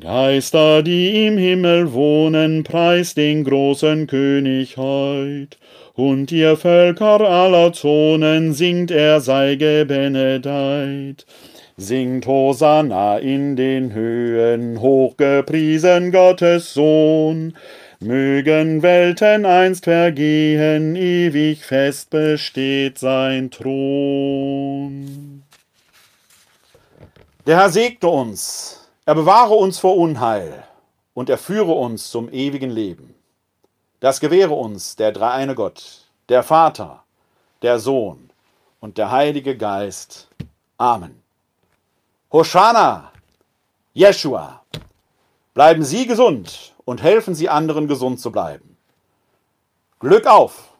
Geister, die im Himmel wohnen, preist den großen König heut, und ihr Völker aller Zonen singt, er sei gebenedeit. Singt Hosanna in den Höhen, hochgepriesen Gottes Sohn. Mögen Welten einst vergehen, ewig fest besteht sein Thron. Der Herr segne uns, er bewahre uns vor Unheil und er führe uns zum ewigen Leben. Das gewähre uns der dreieine Gott, der Vater, der Sohn und der Heilige Geist. Amen. Hoshana, Jeshua, bleiben Sie gesund und helfen Sie anderen gesund zu bleiben. Glück auf!